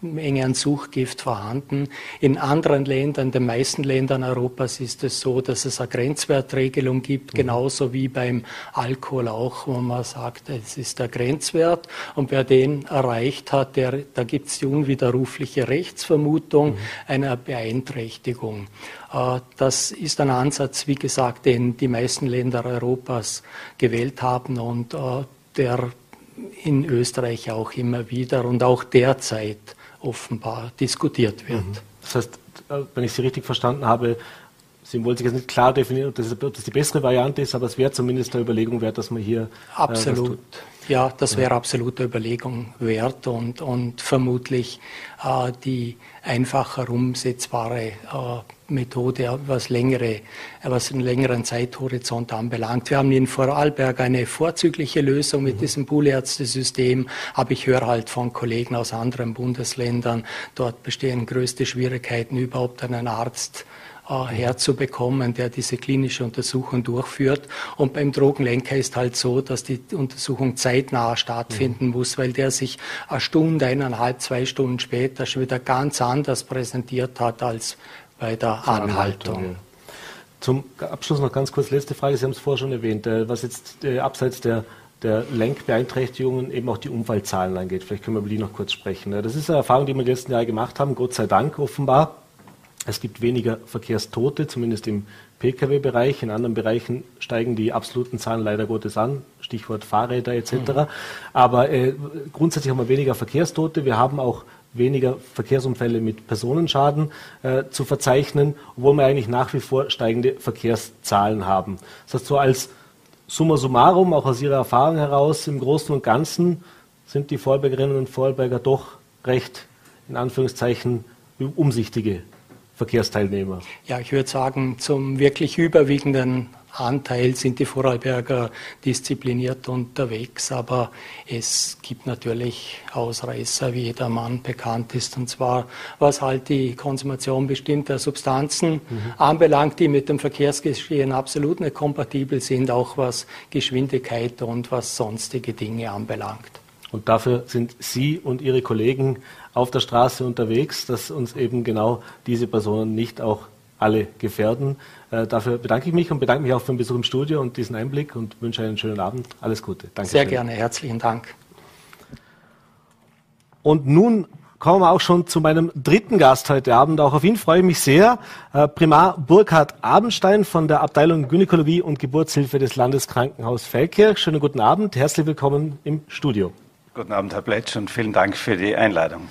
Menge an Suchgift vorhanden. In anderen Ländern, den meisten Ländern Europas ist es so, dass es eine Grenzwertregel Regelung gibt, mhm. genauso wie beim Alkohol auch, wo man sagt, es ist der Grenzwert und wer den erreicht hat, der, da gibt es die unwiderrufliche Rechtsvermutung mhm. einer Beeinträchtigung. Äh, das ist ein Ansatz, wie gesagt, den die meisten Länder Europas gewählt haben und äh, der in Österreich auch immer wieder und auch derzeit offenbar diskutiert wird. Mhm. Das heißt, äh, wenn ich Sie richtig verstanden habe, Sie wollen sich jetzt nicht klar definieren, ob das, ob das die bessere Variante ist, aber es wäre zumindest eine Überlegung wert, dass man hier. Äh, absolut. Äh, ja, das wäre absolut eine Überlegung wert und, und vermutlich äh, die einfacher umsetzbare äh, Methode, was, längere, was einen längeren Zeithorizont anbelangt. Wir haben in Vorarlberg eine vorzügliche Lösung mit mhm. diesem Poolärztesystem, aber ich höre halt von Kollegen aus anderen Bundesländern, dort bestehen größte Schwierigkeiten, überhaupt einen Arzt äh, herzubekommen, der diese klinische Untersuchung durchführt. Und beim Drogenlenker ist halt so, dass die Untersuchung zeitnah stattfinden mhm. muss, weil der sich eine Stunde, eineinhalb, zwei Stunden später schon wieder ganz anders präsentiert hat als bei der Anhaltung. Anhaltung Zum Abschluss noch ganz kurz letzte Frage. Sie haben es vorher schon erwähnt, äh, was jetzt äh, abseits der der Lenkbeeinträchtigungen eben auch die Unfallzahlen angeht. Vielleicht können wir über die noch kurz sprechen. Das ist eine Erfahrung, die wir in den letzten Jahren gemacht haben, Gott sei Dank offenbar. Es gibt weniger Verkehrstote, zumindest im Pkw-Bereich. In anderen Bereichen steigen die absoluten Zahlen leider Gottes an, Stichwort Fahrräder etc. Mhm. Aber äh, grundsätzlich haben wir weniger Verkehrstote. Wir haben auch weniger Verkehrsunfälle mit Personenschaden äh, zu verzeichnen, obwohl wir eigentlich nach wie vor steigende Verkehrszahlen haben. Das heißt, so als summa summarum, auch aus Ihrer Erfahrung heraus, im Großen und Ganzen sind die Vorarlbergerinnen und Vorarlberger doch recht, in Anführungszeichen, umsichtige Verkehrsteilnehmer. Ja, ich würde sagen, zum wirklich überwiegenden Anteil sind die Vorarlberger diszipliniert unterwegs, aber es gibt natürlich Ausreißer, wie jeder Mann bekannt ist, und zwar was halt die Konsumation bestimmter Substanzen mhm. anbelangt, die mit dem Verkehrsgeschehen absolut nicht kompatibel sind, auch was Geschwindigkeit und was sonstige Dinge anbelangt. Und dafür sind Sie und Ihre Kollegen auf der Straße unterwegs, dass uns eben genau diese Personen nicht auch alle gefährden. Äh, dafür bedanke ich mich und bedanke mich auch für den Besuch im Studio und diesen Einblick und wünsche einen schönen Abend. Alles Gute. Danke. Sehr gerne. Herzlichen Dank. Und nun kommen wir auch schon zu meinem dritten Gast heute Abend. Auch auf ihn freue ich mich sehr. Äh, Primar Burkhard Abenstein von der Abteilung Gynäkologie und Geburtshilfe des Landeskrankenhaus Feldkirch. Schönen guten Abend. Herzlich willkommen im Studio. Guten Abend, Herr Pletsch, und vielen Dank für die Einladung.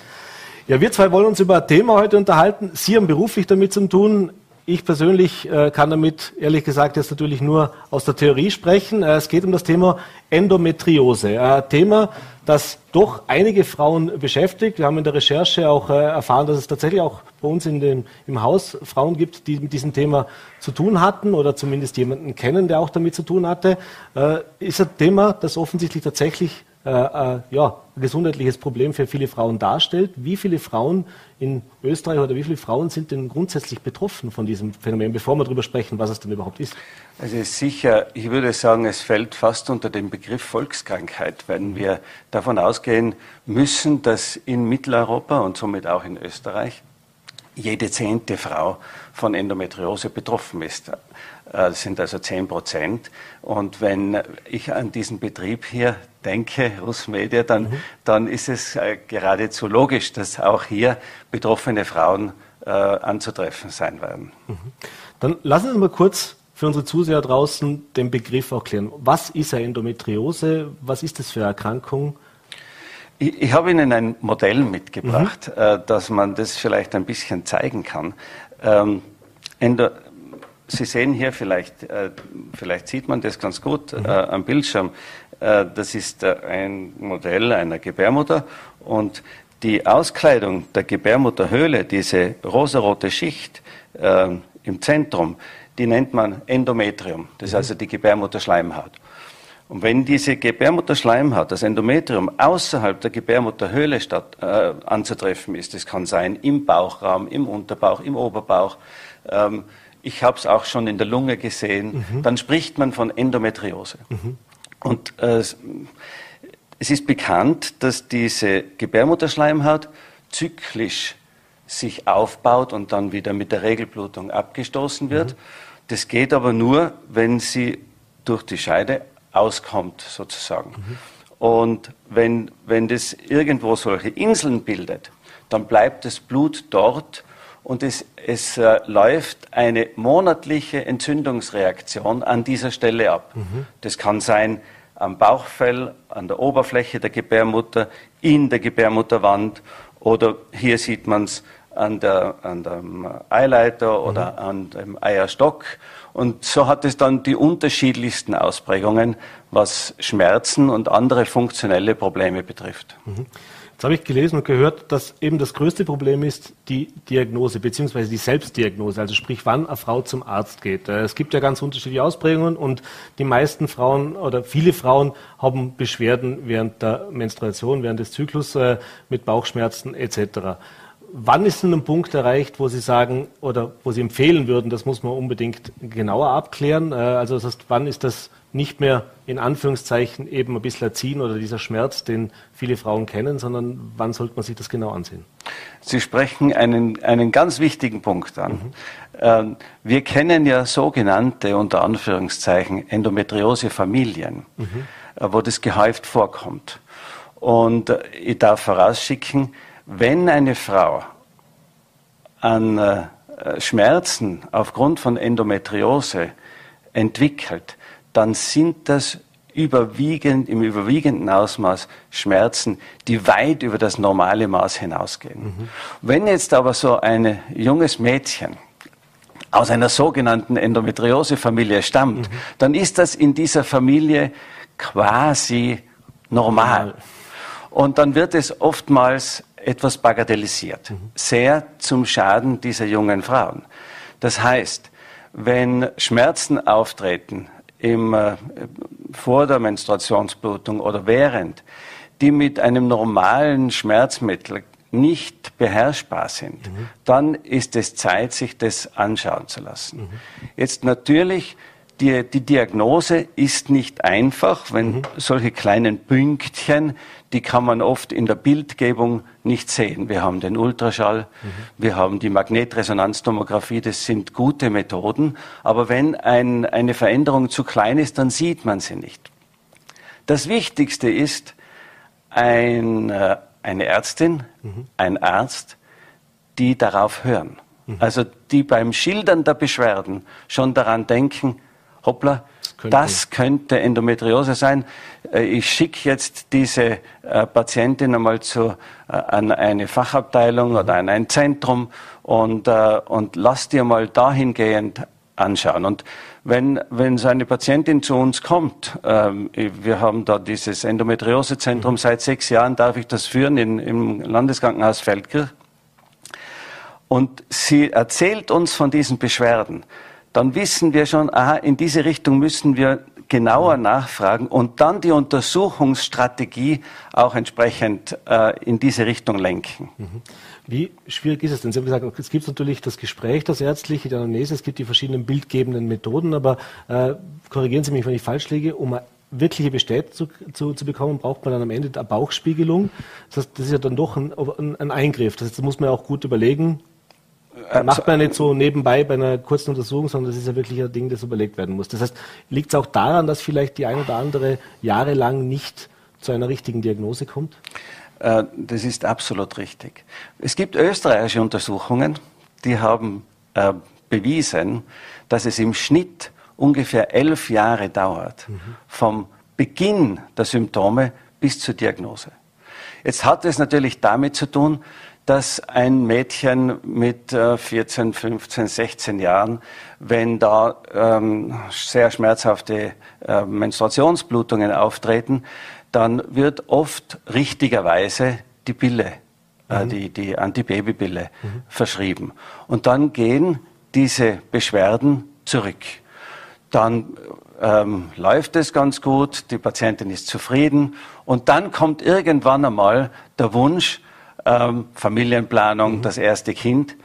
Ja, wir zwei wollen uns über ein Thema heute unterhalten. Sie haben beruflich damit zu tun. Ich persönlich äh, kann damit ehrlich gesagt jetzt natürlich nur aus der Theorie sprechen. Äh, es geht um das Thema Endometriose. Äh, ein Thema, das doch einige Frauen beschäftigt. Wir haben in der Recherche auch äh, erfahren, dass es tatsächlich auch bei uns in den, im Haus Frauen gibt, die mit diesem Thema zu tun hatten oder zumindest jemanden kennen, der auch damit zu tun hatte. Äh, ist ein Thema, das offensichtlich tatsächlich äh, äh, ja, ein gesundheitliches Problem für viele Frauen darstellt. Wie viele Frauen in Österreich oder wie viele Frauen sind denn grundsätzlich betroffen von diesem Phänomen, bevor wir darüber sprechen, was es denn überhaupt ist? Also sicher, ich würde sagen, es fällt fast unter den Begriff Volkskrankheit, wenn wir davon ausgehen müssen, dass in Mitteleuropa und somit auch in Österreich jede zehnte Frau von Endometriose betroffen ist. Das äh, sind also 10 Prozent. Und wenn ich an diesen Betrieb hier denke, Russmedia, dann, mhm. dann ist es äh, geradezu logisch, dass auch hier betroffene Frauen äh, anzutreffen sein werden. Mhm. Dann lassen Sie mal kurz für unsere Zuseher draußen den Begriff auch klären. Was ist eine Endometriose? Was ist das für eine Erkrankung? Ich, ich habe Ihnen ein Modell mitgebracht, mhm. äh, dass man das vielleicht ein bisschen zeigen kann. Ähm, Endo Sie sehen hier vielleicht, äh, vielleicht sieht man das ganz gut mhm. äh, am Bildschirm. Äh, das ist äh, ein Modell einer Gebärmutter und die Auskleidung der Gebärmutterhöhle, diese rosarote Schicht äh, im Zentrum, die nennt man Endometrium. Das ist mhm. also die Gebärmutterschleimhaut. Und wenn diese Gebärmutterschleimhaut, das Endometrium, außerhalb der Gebärmutterhöhle statt, äh, anzutreffen ist, das kann sein im Bauchraum, im Unterbauch, im Oberbauch, ähm, ich habe es auch schon in der Lunge gesehen, mhm. dann spricht man von Endometriose. Mhm. Und äh, es ist bekannt, dass diese Gebärmutterschleimhaut zyklisch sich aufbaut und dann wieder mit der Regelblutung abgestoßen wird. Mhm. Das geht aber nur, wenn sie durch die Scheide auskommt, sozusagen. Mhm. Und wenn, wenn das irgendwo solche Inseln bildet, dann bleibt das Blut dort und es, es äh, läuft eine monatliche Entzündungsreaktion an dieser Stelle ab. Mhm. Das kann sein am Bauchfell, an der Oberfläche der Gebärmutter, in der Gebärmutterwand oder hier sieht man es an, der, an dem Eileiter oder mhm. an dem Eierstock. Und so hat es dann die unterschiedlichsten Ausprägungen, was Schmerzen und andere funktionelle Probleme betrifft. Mhm. Jetzt habe ich gelesen und gehört, dass eben das größte Problem ist die Diagnose beziehungsweise die Selbstdiagnose, also sprich, wann eine Frau zum Arzt geht. Äh, es gibt ja ganz unterschiedliche Ausprägungen und die meisten Frauen oder viele Frauen haben Beschwerden während der Menstruation, während des Zyklus äh, mit Bauchschmerzen etc. Wann ist denn ein Punkt erreicht, wo Sie sagen oder wo Sie empfehlen würden, das muss man unbedingt genauer abklären? Äh, also das heißt, wann ist das nicht mehr in Anführungszeichen eben ein bisschen erziehen oder dieser Schmerz, den viele Frauen kennen, sondern wann sollte man sich das genau ansehen? Sie sprechen einen, einen ganz wichtigen Punkt an. Mhm. Ähm, wir kennen ja sogenannte, unter Anführungszeichen, Endometriose-Familien, mhm. äh, wo das gehäuft vorkommt. Und äh, ich darf vorausschicken, wenn eine Frau an äh, Schmerzen aufgrund von Endometriose entwickelt, dann sind das überwiegend, im überwiegenden Ausmaß Schmerzen, die weit über das normale Maß hinausgehen. Mhm. Wenn jetzt aber so ein junges Mädchen aus einer sogenannten Endometriose-Familie stammt, mhm. dann ist das in dieser Familie quasi normal. Und dann wird es oftmals etwas bagatellisiert, mhm. sehr zum Schaden dieser jungen Frauen. Das heißt, wenn Schmerzen auftreten im, äh, vor der Menstruationsblutung oder während, die mit einem normalen Schmerzmittel nicht beherrschbar sind, mhm. dann ist es Zeit, sich das anschauen zu lassen. Mhm. Jetzt natürlich die, die Diagnose ist nicht einfach, wenn mhm. solche kleinen Pünktchen, die kann man oft in der Bildgebung nicht sehen. Wir haben den Ultraschall, mhm. wir haben die Magnetresonanztomographie, das sind gute Methoden, aber wenn ein, eine Veränderung zu klein ist, dann sieht man sie nicht. Das Wichtigste ist, ein, äh, eine Ärztin, mhm. ein Arzt, die darauf hören. Mhm. Also die beim Schildern der Beschwerden schon daran denken, hoppla, könnte, das könnte Endometriose sein. Äh, ich schicke jetzt diese äh, Patientin einmal zu, äh, an eine Fachabteilung oder an ein Zentrum und, und lass dir mal dahingehend anschauen. Und wenn, wenn so eine Patientin zu uns kommt, ähm, wir haben da dieses Endometriosezentrum mhm. seit sechs Jahren, darf ich das führen in, im Landeskrankenhaus Feldkirch. Und sie erzählt uns von diesen Beschwerden dann wissen wir schon, aha, in diese Richtung müssen wir genauer nachfragen und dann die Untersuchungsstrategie auch entsprechend äh, in diese Richtung lenken. Mhm. Wie schwierig ist es denn? Sie haben gesagt, es gibt natürlich das Gespräch, das ärztliche, die Anamnese, es gibt die verschiedenen bildgebenden Methoden, aber äh, korrigieren Sie mich, wenn ich falsch liege, um eine wirkliche Bestätigung zu, zu, zu, bekommen, braucht man dann am Ende eine Bauchspiegelung. Das, heißt, das ist ja dann doch ein, ein Eingriff. Das, heißt, das muss man ja auch gut überlegen, äh, macht man nicht so nebenbei bei einer kurzen Untersuchung, sondern das ist ja wirklich ein Ding, das überlegt werden muss. Das heißt, liegt es auch daran, dass vielleicht die ein oder andere jahrelang nicht zu einer richtigen Diagnose kommt? Äh, das ist absolut richtig. Es gibt österreichische Untersuchungen, die haben äh, bewiesen, dass es im Schnitt ungefähr elf Jahre dauert, mhm. vom Beginn der Symptome bis zur Diagnose. Jetzt hat es natürlich damit zu tun, dass ein Mädchen mit äh, 14, 15, 16 Jahren, wenn da ähm, sehr schmerzhafte äh, Menstruationsblutungen auftreten, dann wird oft richtigerweise die Pille, äh, mhm. die, die Antibabypille mhm. verschrieben. Und dann gehen diese Beschwerden zurück. Dann ähm, läuft es ganz gut, die Patientin ist zufrieden und dann kommt irgendwann einmal der Wunsch, ähm, Familienplanung, mhm. das erste Kind.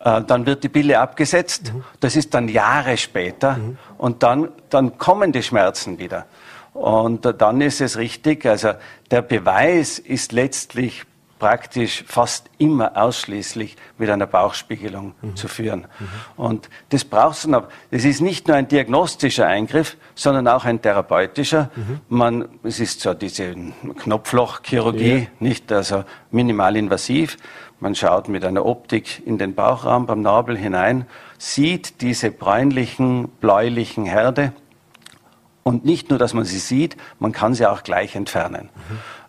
Äh, dann wird die Pille abgesetzt. Mhm. Das ist dann Jahre später. Mhm. Und dann, dann kommen die Schmerzen wieder. Und äh, dann ist es richtig, also der Beweis ist letztlich praktisch fast immer ausschließlich mit einer Bauchspiegelung mhm. zu führen. Mhm. Und das brauchst du noch. Das ist nicht nur ein diagnostischer Eingriff, sondern auch ein therapeutischer. Mhm. Man, es ist so diese Knopflochchirurgie, ja. nicht also minimalinvasiv. Man schaut mit einer Optik in den Bauchraum beim Nabel hinein, sieht diese bräunlichen, bläulichen Herde. Und nicht nur, dass man sie sieht, man kann sie auch gleich entfernen.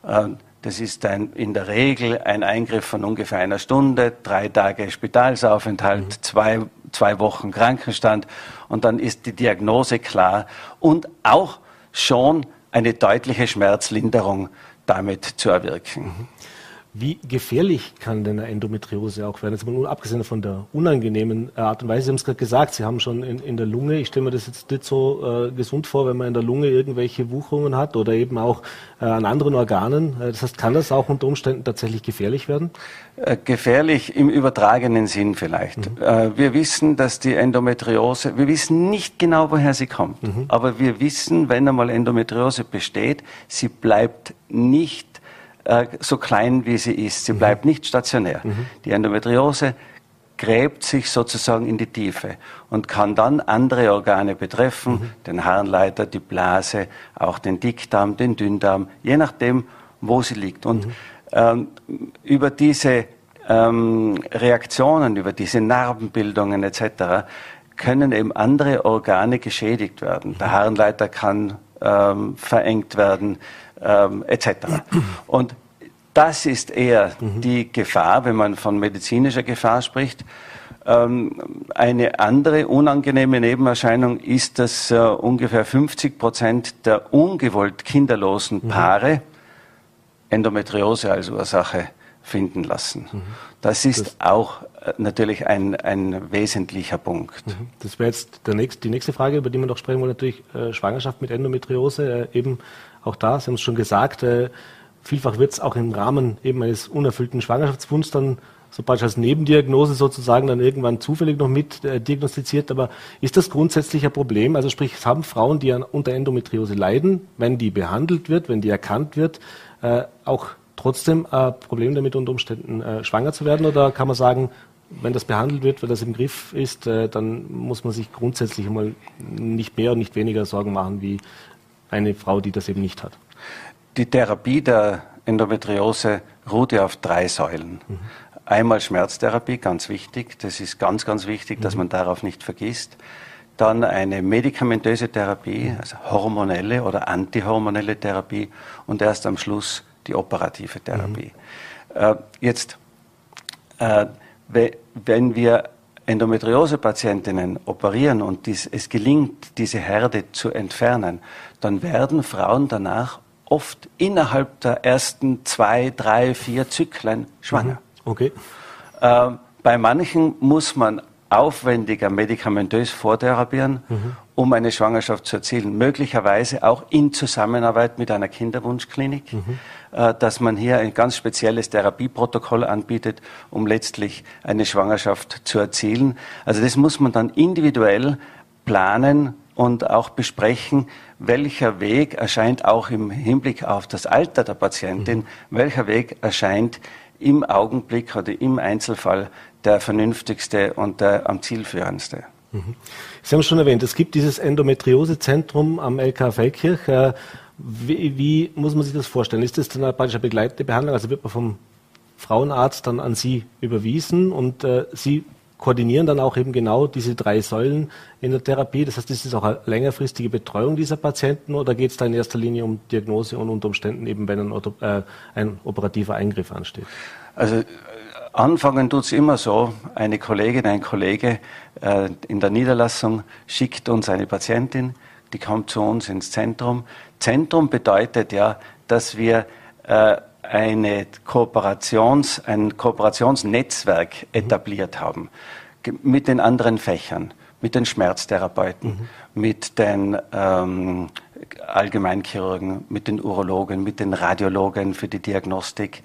Mhm. Das ist ein, in der Regel ein Eingriff von ungefähr einer Stunde, drei Tage Spitalsaufenthalt, mhm. zwei, zwei Wochen Krankenstand und dann ist die Diagnose klar und auch schon eine deutliche Schmerzlinderung damit zu erwirken. Mhm. Wie gefährlich kann denn eine Endometriose auch werden? Jetzt mal abgesehen von der unangenehmen Art und Weise. Sie haben es gerade gesagt, Sie haben schon in, in der Lunge, ich stelle mir das jetzt nicht so äh, gesund vor, wenn man in der Lunge irgendwelche Wucherungen hat oder eben auch äh, an anderen Organen. Äh, das heißt, kann das auch unter Umständen tatsächlich gefährlich werden? Äh, gefährlich im übertragenen Sinn vielleicht. Mhm. Äh, wir wissen, dass die Endometriose, wir wissen nicht genau, woher sie kommt, mhm. aber wir wissen, wenn einmal Endometriose besteht, sie bleibt nicht äh, so klein wie sie ist. Sie mhm. bleibt nicht stationär. Mhm. Die Endometriose gräbt sich sozusagen in die Tiefe und kann dann andere Organe betreffen, mhm. den Harnleiter, die Blase, auch den Dickdarm, den Dünndarm, je nachdem, wo sie liegt. Und mhm. ähm, über diese ähm, Reaktionen, über diese Narbenbildungen etc. können eben andere Organe geschädigt werden. Der mhm. Harnleiter kann ähm, verengt werden, ähm, etc. Und das ist eher mhm. die Gefahr, wenn man von medizinischer Gefahr spricht. Ähm, eine andere unangenehme Nebenerscheinung ist, dass äh, ungefähr 50 Prozent der ungewollt kinderlosen mhm. Paare mhm. Endometriose als Ursache finden lassen. Mhm. Das ist das auch äh, natürlich ein, ein wesentlicher Punkt. Mhm. Das wäre jetzt nächste, die nächste Frage, über die wir noch sprechen wollen, natürlich äh, Schwangerschaft mit Endometriose. Äh, eben auch da, Sie haben es schon gesagt, äh, vielfach wird es auch im Rahmen eben eines unerfüllten Schwangerschaftswunsches dann so praktisch als Nebendiagnose sozusagen dann irgendwann zufällig noch mit äh, diagnostiziert. Aber ist das grundsätzlich ein Problem? Also sprich, es haben Frauen, die an, unter Endometriose leiden, wenn die behandelt wird, wenn die erkannt wird, äh, auch trotzdem ein Problem damit unter Umständen äh, schwanger zu werden? Oder kann man sagen, wenn das behandelt wird, wenn das im Griff ist, äh, dann muss man sich grundsätzlich mal nicht mehr und nicht weniger Sorgen machen wie eine Frau, die das eben nicht hat? Die Therapie der Endometriose ruht ja auf drei Säulen. Mhm. Einmal Schmerztherapie, ganz wichtig. Das ist ganz, ganz wichtig, mhm. dass man darauf nicht vergisst. Dann eine medikamentöse Therapie, also hormonelle oder antihormonelle Therapie. Und erst am Schluss die operative Therapie. Mhm. Äh, jetzt, äh, wenn wir Endometriose-Patientinnen operieren und dies, es gelingt, diese Herde zu entfernen, dann werden Frauen danach oft innerhalb der ersten zwei, drei, vier Zyklen schwanger. Mhm. Okay. Äh, bei manchen muss man aufwendiger medikamentös vortherapieren, mhm. um eine Schwangerschaft zu erzielen. Möglicherweise auch in Zusammenarbeit mit einer Kinderwunschklinik, mhm. Äh, dass man hier ein ganz spezielles Therapieprotokoll anbietet, um letztlich eine Schwangerschaft zu erzielen. Also das muss man dann individuell planen und auch besprechen, welcher Weg erscheint auch im Hinblick auf das Alter der Patientin, mhm. welcher Weg erscheint im Augenblick oder im Einzelfall der vernünftigste und der am zielführendste. Mhm. Sie haben schon erwähnt, es gibt dieses Endometriosezentrum am LK Feldkirch. Äh, wie, wie, muss man sich das vorstellen? Ist das dann eine praktische begleitende Behandlung? Also wird man vom Frauenarzt dann an Sie überwiesen und äh, Sie koordinieren dann auch eben genau diese drei Säulen in der Therapie. Das heißt, ist es auch eine längerfristige Betreuung dieser Patienten oder geht es da in erster Linie um Diagnose und unter Umständen eben, wenn ein, äh, ein operativer Eingriff ansteht? Also Anfangen tut es immer so, eine Kollegin, ein Kollege äh, in der Niederlassung schickt uns eine Patientin, die kommt zu uns ins Zentrum. Zentrum bedeutet ja, dass wir äh, eine Kooperations, ein Kooperationsnetzwerk mhm. etabliert haben mit den anderen Fächern, mit den Schmerztherapeuten, mhm. mit den ähm, Allgemeinchirurgen, mit den Urologen, mit den Radiologen für die Diagnostik,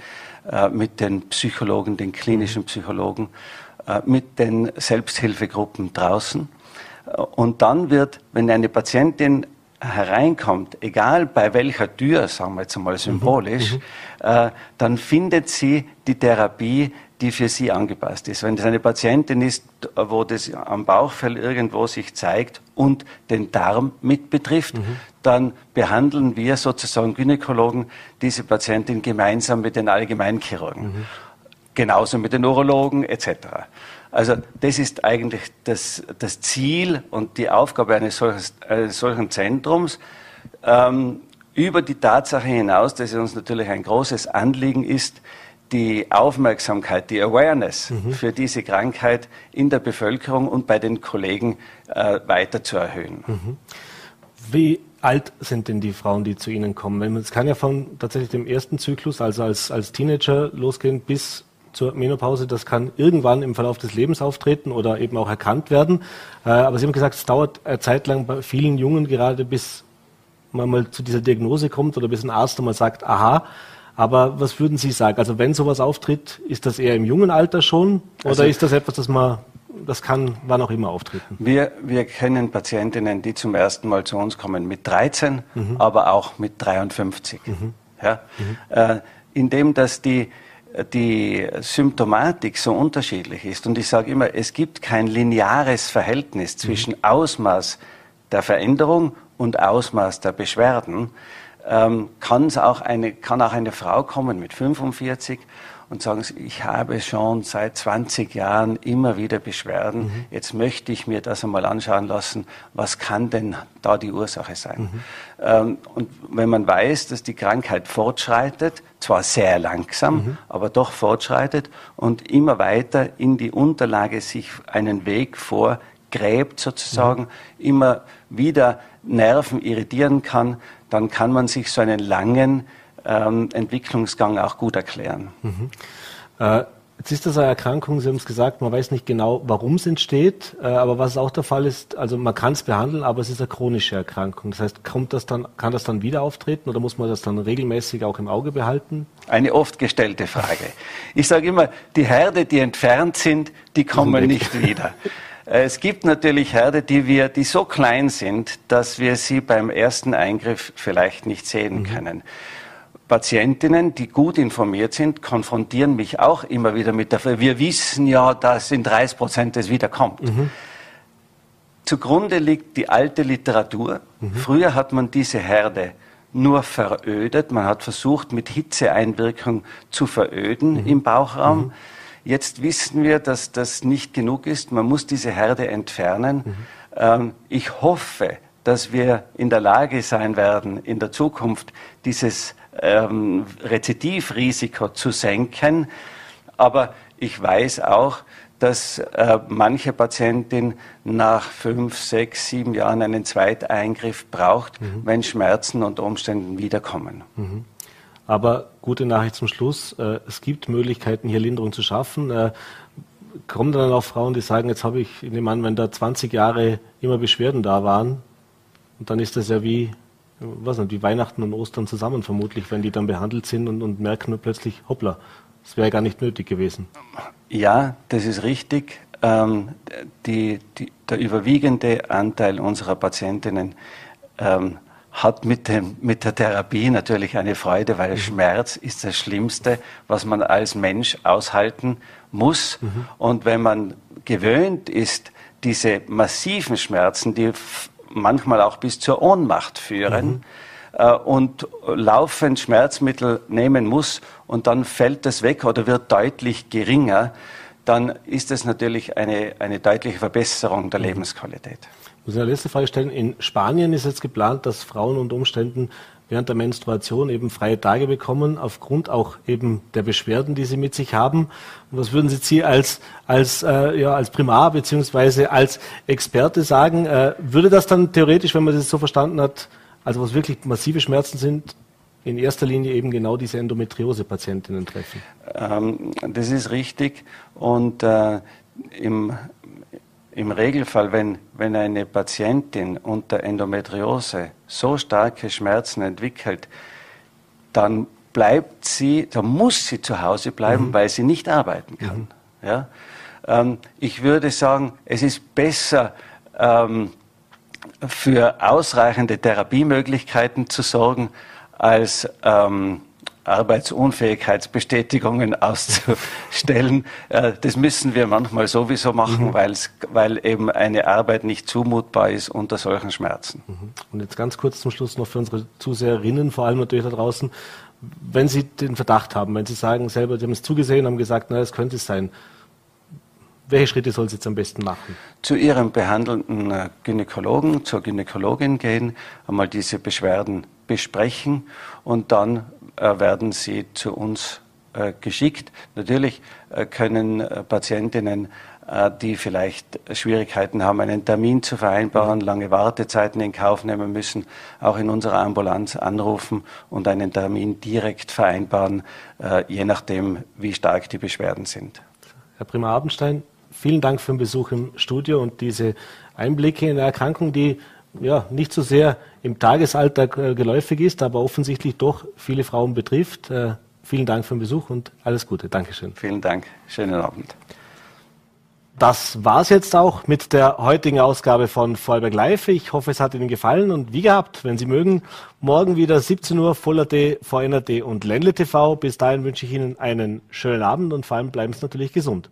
äh, mit den Psychologen, den klinischen Psychologen, äh, mit den Selbsthilfegruppen draußen. Und dann wird, wenn eine Patientin hereinkommt, egal bei welcher Tür, sagen wir jetzt einmal symbolisch, mhm, mhm. äh, dann findet sie die Therapie, die für sie angepasst ist. Wenn das eine Patientin ist, wo das am Bauchfell irgendwo sich zeigt und den Darm mit betrifft, mhm. dann behandeln wir sozusagen Gynäkologen diese Patientin gemeinsam mit den Allgemeinchirurgen. Mhm. Genauso mit den Urologen etc. Also das ist eigentlich das, das Ziel und die Aufgabe eines, solches, eines solchen Zentrums. Ähm, über die Tatsache hinaus, dass es uns natürlich ein großes Anliegen ist, die Aufmerksamkeit, die Awareness mhm. für diese Krankheit in der Bevölkerung und bei den Kollegen äh, weiter zu erhöhen. Mhm. Wie alt sind denn die Frauen, die zu Ihnen kommen? Es kann ja von tatsächlich dem ersten Zyklus, also als, als Teenager losgehen, bis zur Menopause. Das kann irgendwann im Verlauf des Lebens auftreten oder eben auch erkannt werden. Äh, aber Sie haben gesagt, es dauert eine Zeit lang bei vielen Jungen gerade, bis man mal zu dieser Diagnose kommt oder bis ein Arzt einmal sagt, aha, aber was würden Sie sagen? Also wenn sowas auftritt, ist das eher im jungen Alter schon oder also, ist das etwas, das man das kann wann auch immer auftreten. Wir, wir kennen Patientinnen, die zum ersten Mal zu uns kommen mit 13, mhm. aber auch mit 53. Mhm. Ja? Mhm. Äh, indem dass die, die Symptomatik so unterschiedlich ist. Und ich sage immer, es gibt kein lineares Verhältnis zwischen mhm. Ausmaß der Veränderung und Ausmaß der Beschwerden ähm, kann auch eine, kann auch eine Frau kommen mit 45 und sagen, ich habe schon seit 20 Jahren immer wieder Beschwerden, mhm. jetzt möchte ich mir das einmal anschauen lassen, was kann denn da die Ursache sein? Mhm. Ähm, und wenn man weiß, dass die Krankheit fortschreitet, zwar sehr langsam, mhm. aber doch fortschreitet und immer weiter in die Unterlage sich einen Weg vorgräbt sozusagen, mhm. immer wieder Nerven irritieren kann, dann kann man sich so einen langen ähm, Entwicklungsgang auch gut erklären. Mhm. Äh, jetzt ist das eine Erkrankung, Sie haben es gesagt, man weiß nicht genau, warum es entsteht, äh, aber was auch der Fall ist, also man kann es behandeln, aber es ist eine chronische Erkrankung. Das heißt, kommt das dann, kann das dann wieder auftreten oder muss man das dann regelmäßig auch im Auge behalten? Eine oft gestellte Frage. Ich sage immer, die Herde, die entfernt sind, die kommen nicht wieder. Äh, es gibt natürlich Herde, die wir, die so klein sind, dass wir sie beim ersten Eingriff vielleicht nicht sehen mhm. können. Patientinnen, die gut informiert sind, konfrontieren mich auch immer wieder mit der Frage, wir wissen ja, dass in 30 Prozent es wiederkommt. Mhm. Zugrunde liegt die alte Literatur. Mhm. Früher hat man diese Herde nur verödet. Man hat versucht, mit Hitzeeinwirkung zu veröden mhm. im Bauchraum. Mhm. Jetzt wissen wir, dass das nicht genug ist. Man muss diese Herde entfernen. Mhm. Ähm, ich hoffe, dass wir in der Lage sein werden, in der Zukunft dieses ähm, Rezidivrisiko zu senken. Aber ich weiß auch, dass äh, manche Patientin nach fünf, sechs, sieben Jahren einen Zweiteingriff braucht, mhm. wenn Schmerzen und Umständen wiederkommen. Mhm. Aber gute Nachricht zum Schluss, äh, es gibt Möglichkeiten, hier Linderung zu schaffen. Äh, kommen dann auch Frauen, die sagen, jetzt habe ich, ich nehme an, wenn da 20 Jahre immer Beschwerden da waren, und dann ist das ja wie, was nicht, wie Weihnachten und Ostern zusammen vermutlich, wenn die dann behandelt sind und, und merken nur plötzlich, hoppla, das wäre gar nicht nötig gewesen. Ja, das ist richtig. Ähm, die, die, der überwiegende Anteil unserer Patientinnen ähm, hat mit, dem, mit der Therapie natürlich eine Freude, weil mhm. Schmerz ist das Schlimmste, was man als Mensch aushalten muss. Mhm. Und wenn man gewöhnt ist, diese massiven Schmerzen, die manchmal auch bis zur Ohnmacht führen, mhm. äh, und laufend Schmerzmittel nehmen muss und dann fällt das weg oder wird deutlich geringer, dann ist das natürlich eine, eine deutliche Verbesserung der mhm. Lebensqualität. Ich muss eine letzte Frage stellen. In Spanien ist jetzt geplant, dass Frauen unter Umständen während der Menstruation eben freie Tage bekommen, aufgrund auch eben der Beschwerden, die sie mit sich haben. Und was würden Sie als, als, äh, ja, als Primar beziehungsweise als Experte sagen? Äh, würde das dann theoretisch, wenn man das so verstanden hat, also was wirklich massive Schmerzen sind, in erster Linie eben genau diese Endometriose-Patientinnen treffen? Ähm, das ist richtig. Und äh, im im Regelfall, wenn, wenn eine Patientin unter Endometriose so starke Schmerzen entwickelt, dann bleibt sie, dann muss sie zu Hause bleiben, mhm. weil sie nicht arbeiten kann. Mhm. Ja? Ähm, ich würde sagen, es ist besser, ähm, für ausreichende Therapiemöglichkeiten zu sorgen, als ähm, Arbeitsunfähigkeitsbestätigungen auszustellen. Äh, das müssen wir manchmal sowieso machen, mhm. weil eben eine Arbeit nicht zumutbar ist unter solchen Schmerzen. Mhm. Und jetzt ganz kurz zum Schluss noch für unsere Zuseherinnen, vor allem natürlich da draußen, wenn Sie den Verdacht haben, wenn Sie sagen selber, Sie haben es zugesehen, haben gesagt, na, es könnte es sein, welche Schritte soll sie jetzt am besten machen? Zu Ihrem behandelnden äh, Gynäkologen, zur Gynäkologin gehen, einmal diese Beschwerden besprechen und dann werden sie zu uns äh, geschickt. Natürlich äh, können Patientinnen, die vielleicht Schwierigkeiten haben, einen Termin zu vereinbaren, lange Wartezeiten in Kauf nehmen müssen, auch in unserer Ambulanz anrufen und einen Termin direkt vereinbaren, je nachdem, wie stark die Beschwerden sind. Herr Primar Abenstein, vielen Dank für den Besuch im Studio und diese Einblicke in eine Erkrankung, die ja, nicht so sehr im Tagesalltag äh, geläufig ist, aber offensichtlich doch viele Frauen betrifft. Äh, vielen Dank für den Besuch und alles Gute. Dankeschön. Vielen Dank. Schönen Abend. Das war's jetzt auch mit der heutigen Ausgabe von Vorarlberg Live. Ich hoffe, es hat Ihnen gefallen und wie gehabt, wenn Sie mögen, morgen wieder 17 Uhr Voller.d, VNRD und Ländle TV. Bis dahin wünsche ich Ihnen einen schönen Abend und vor allem bleiben Sie natürlich gesund.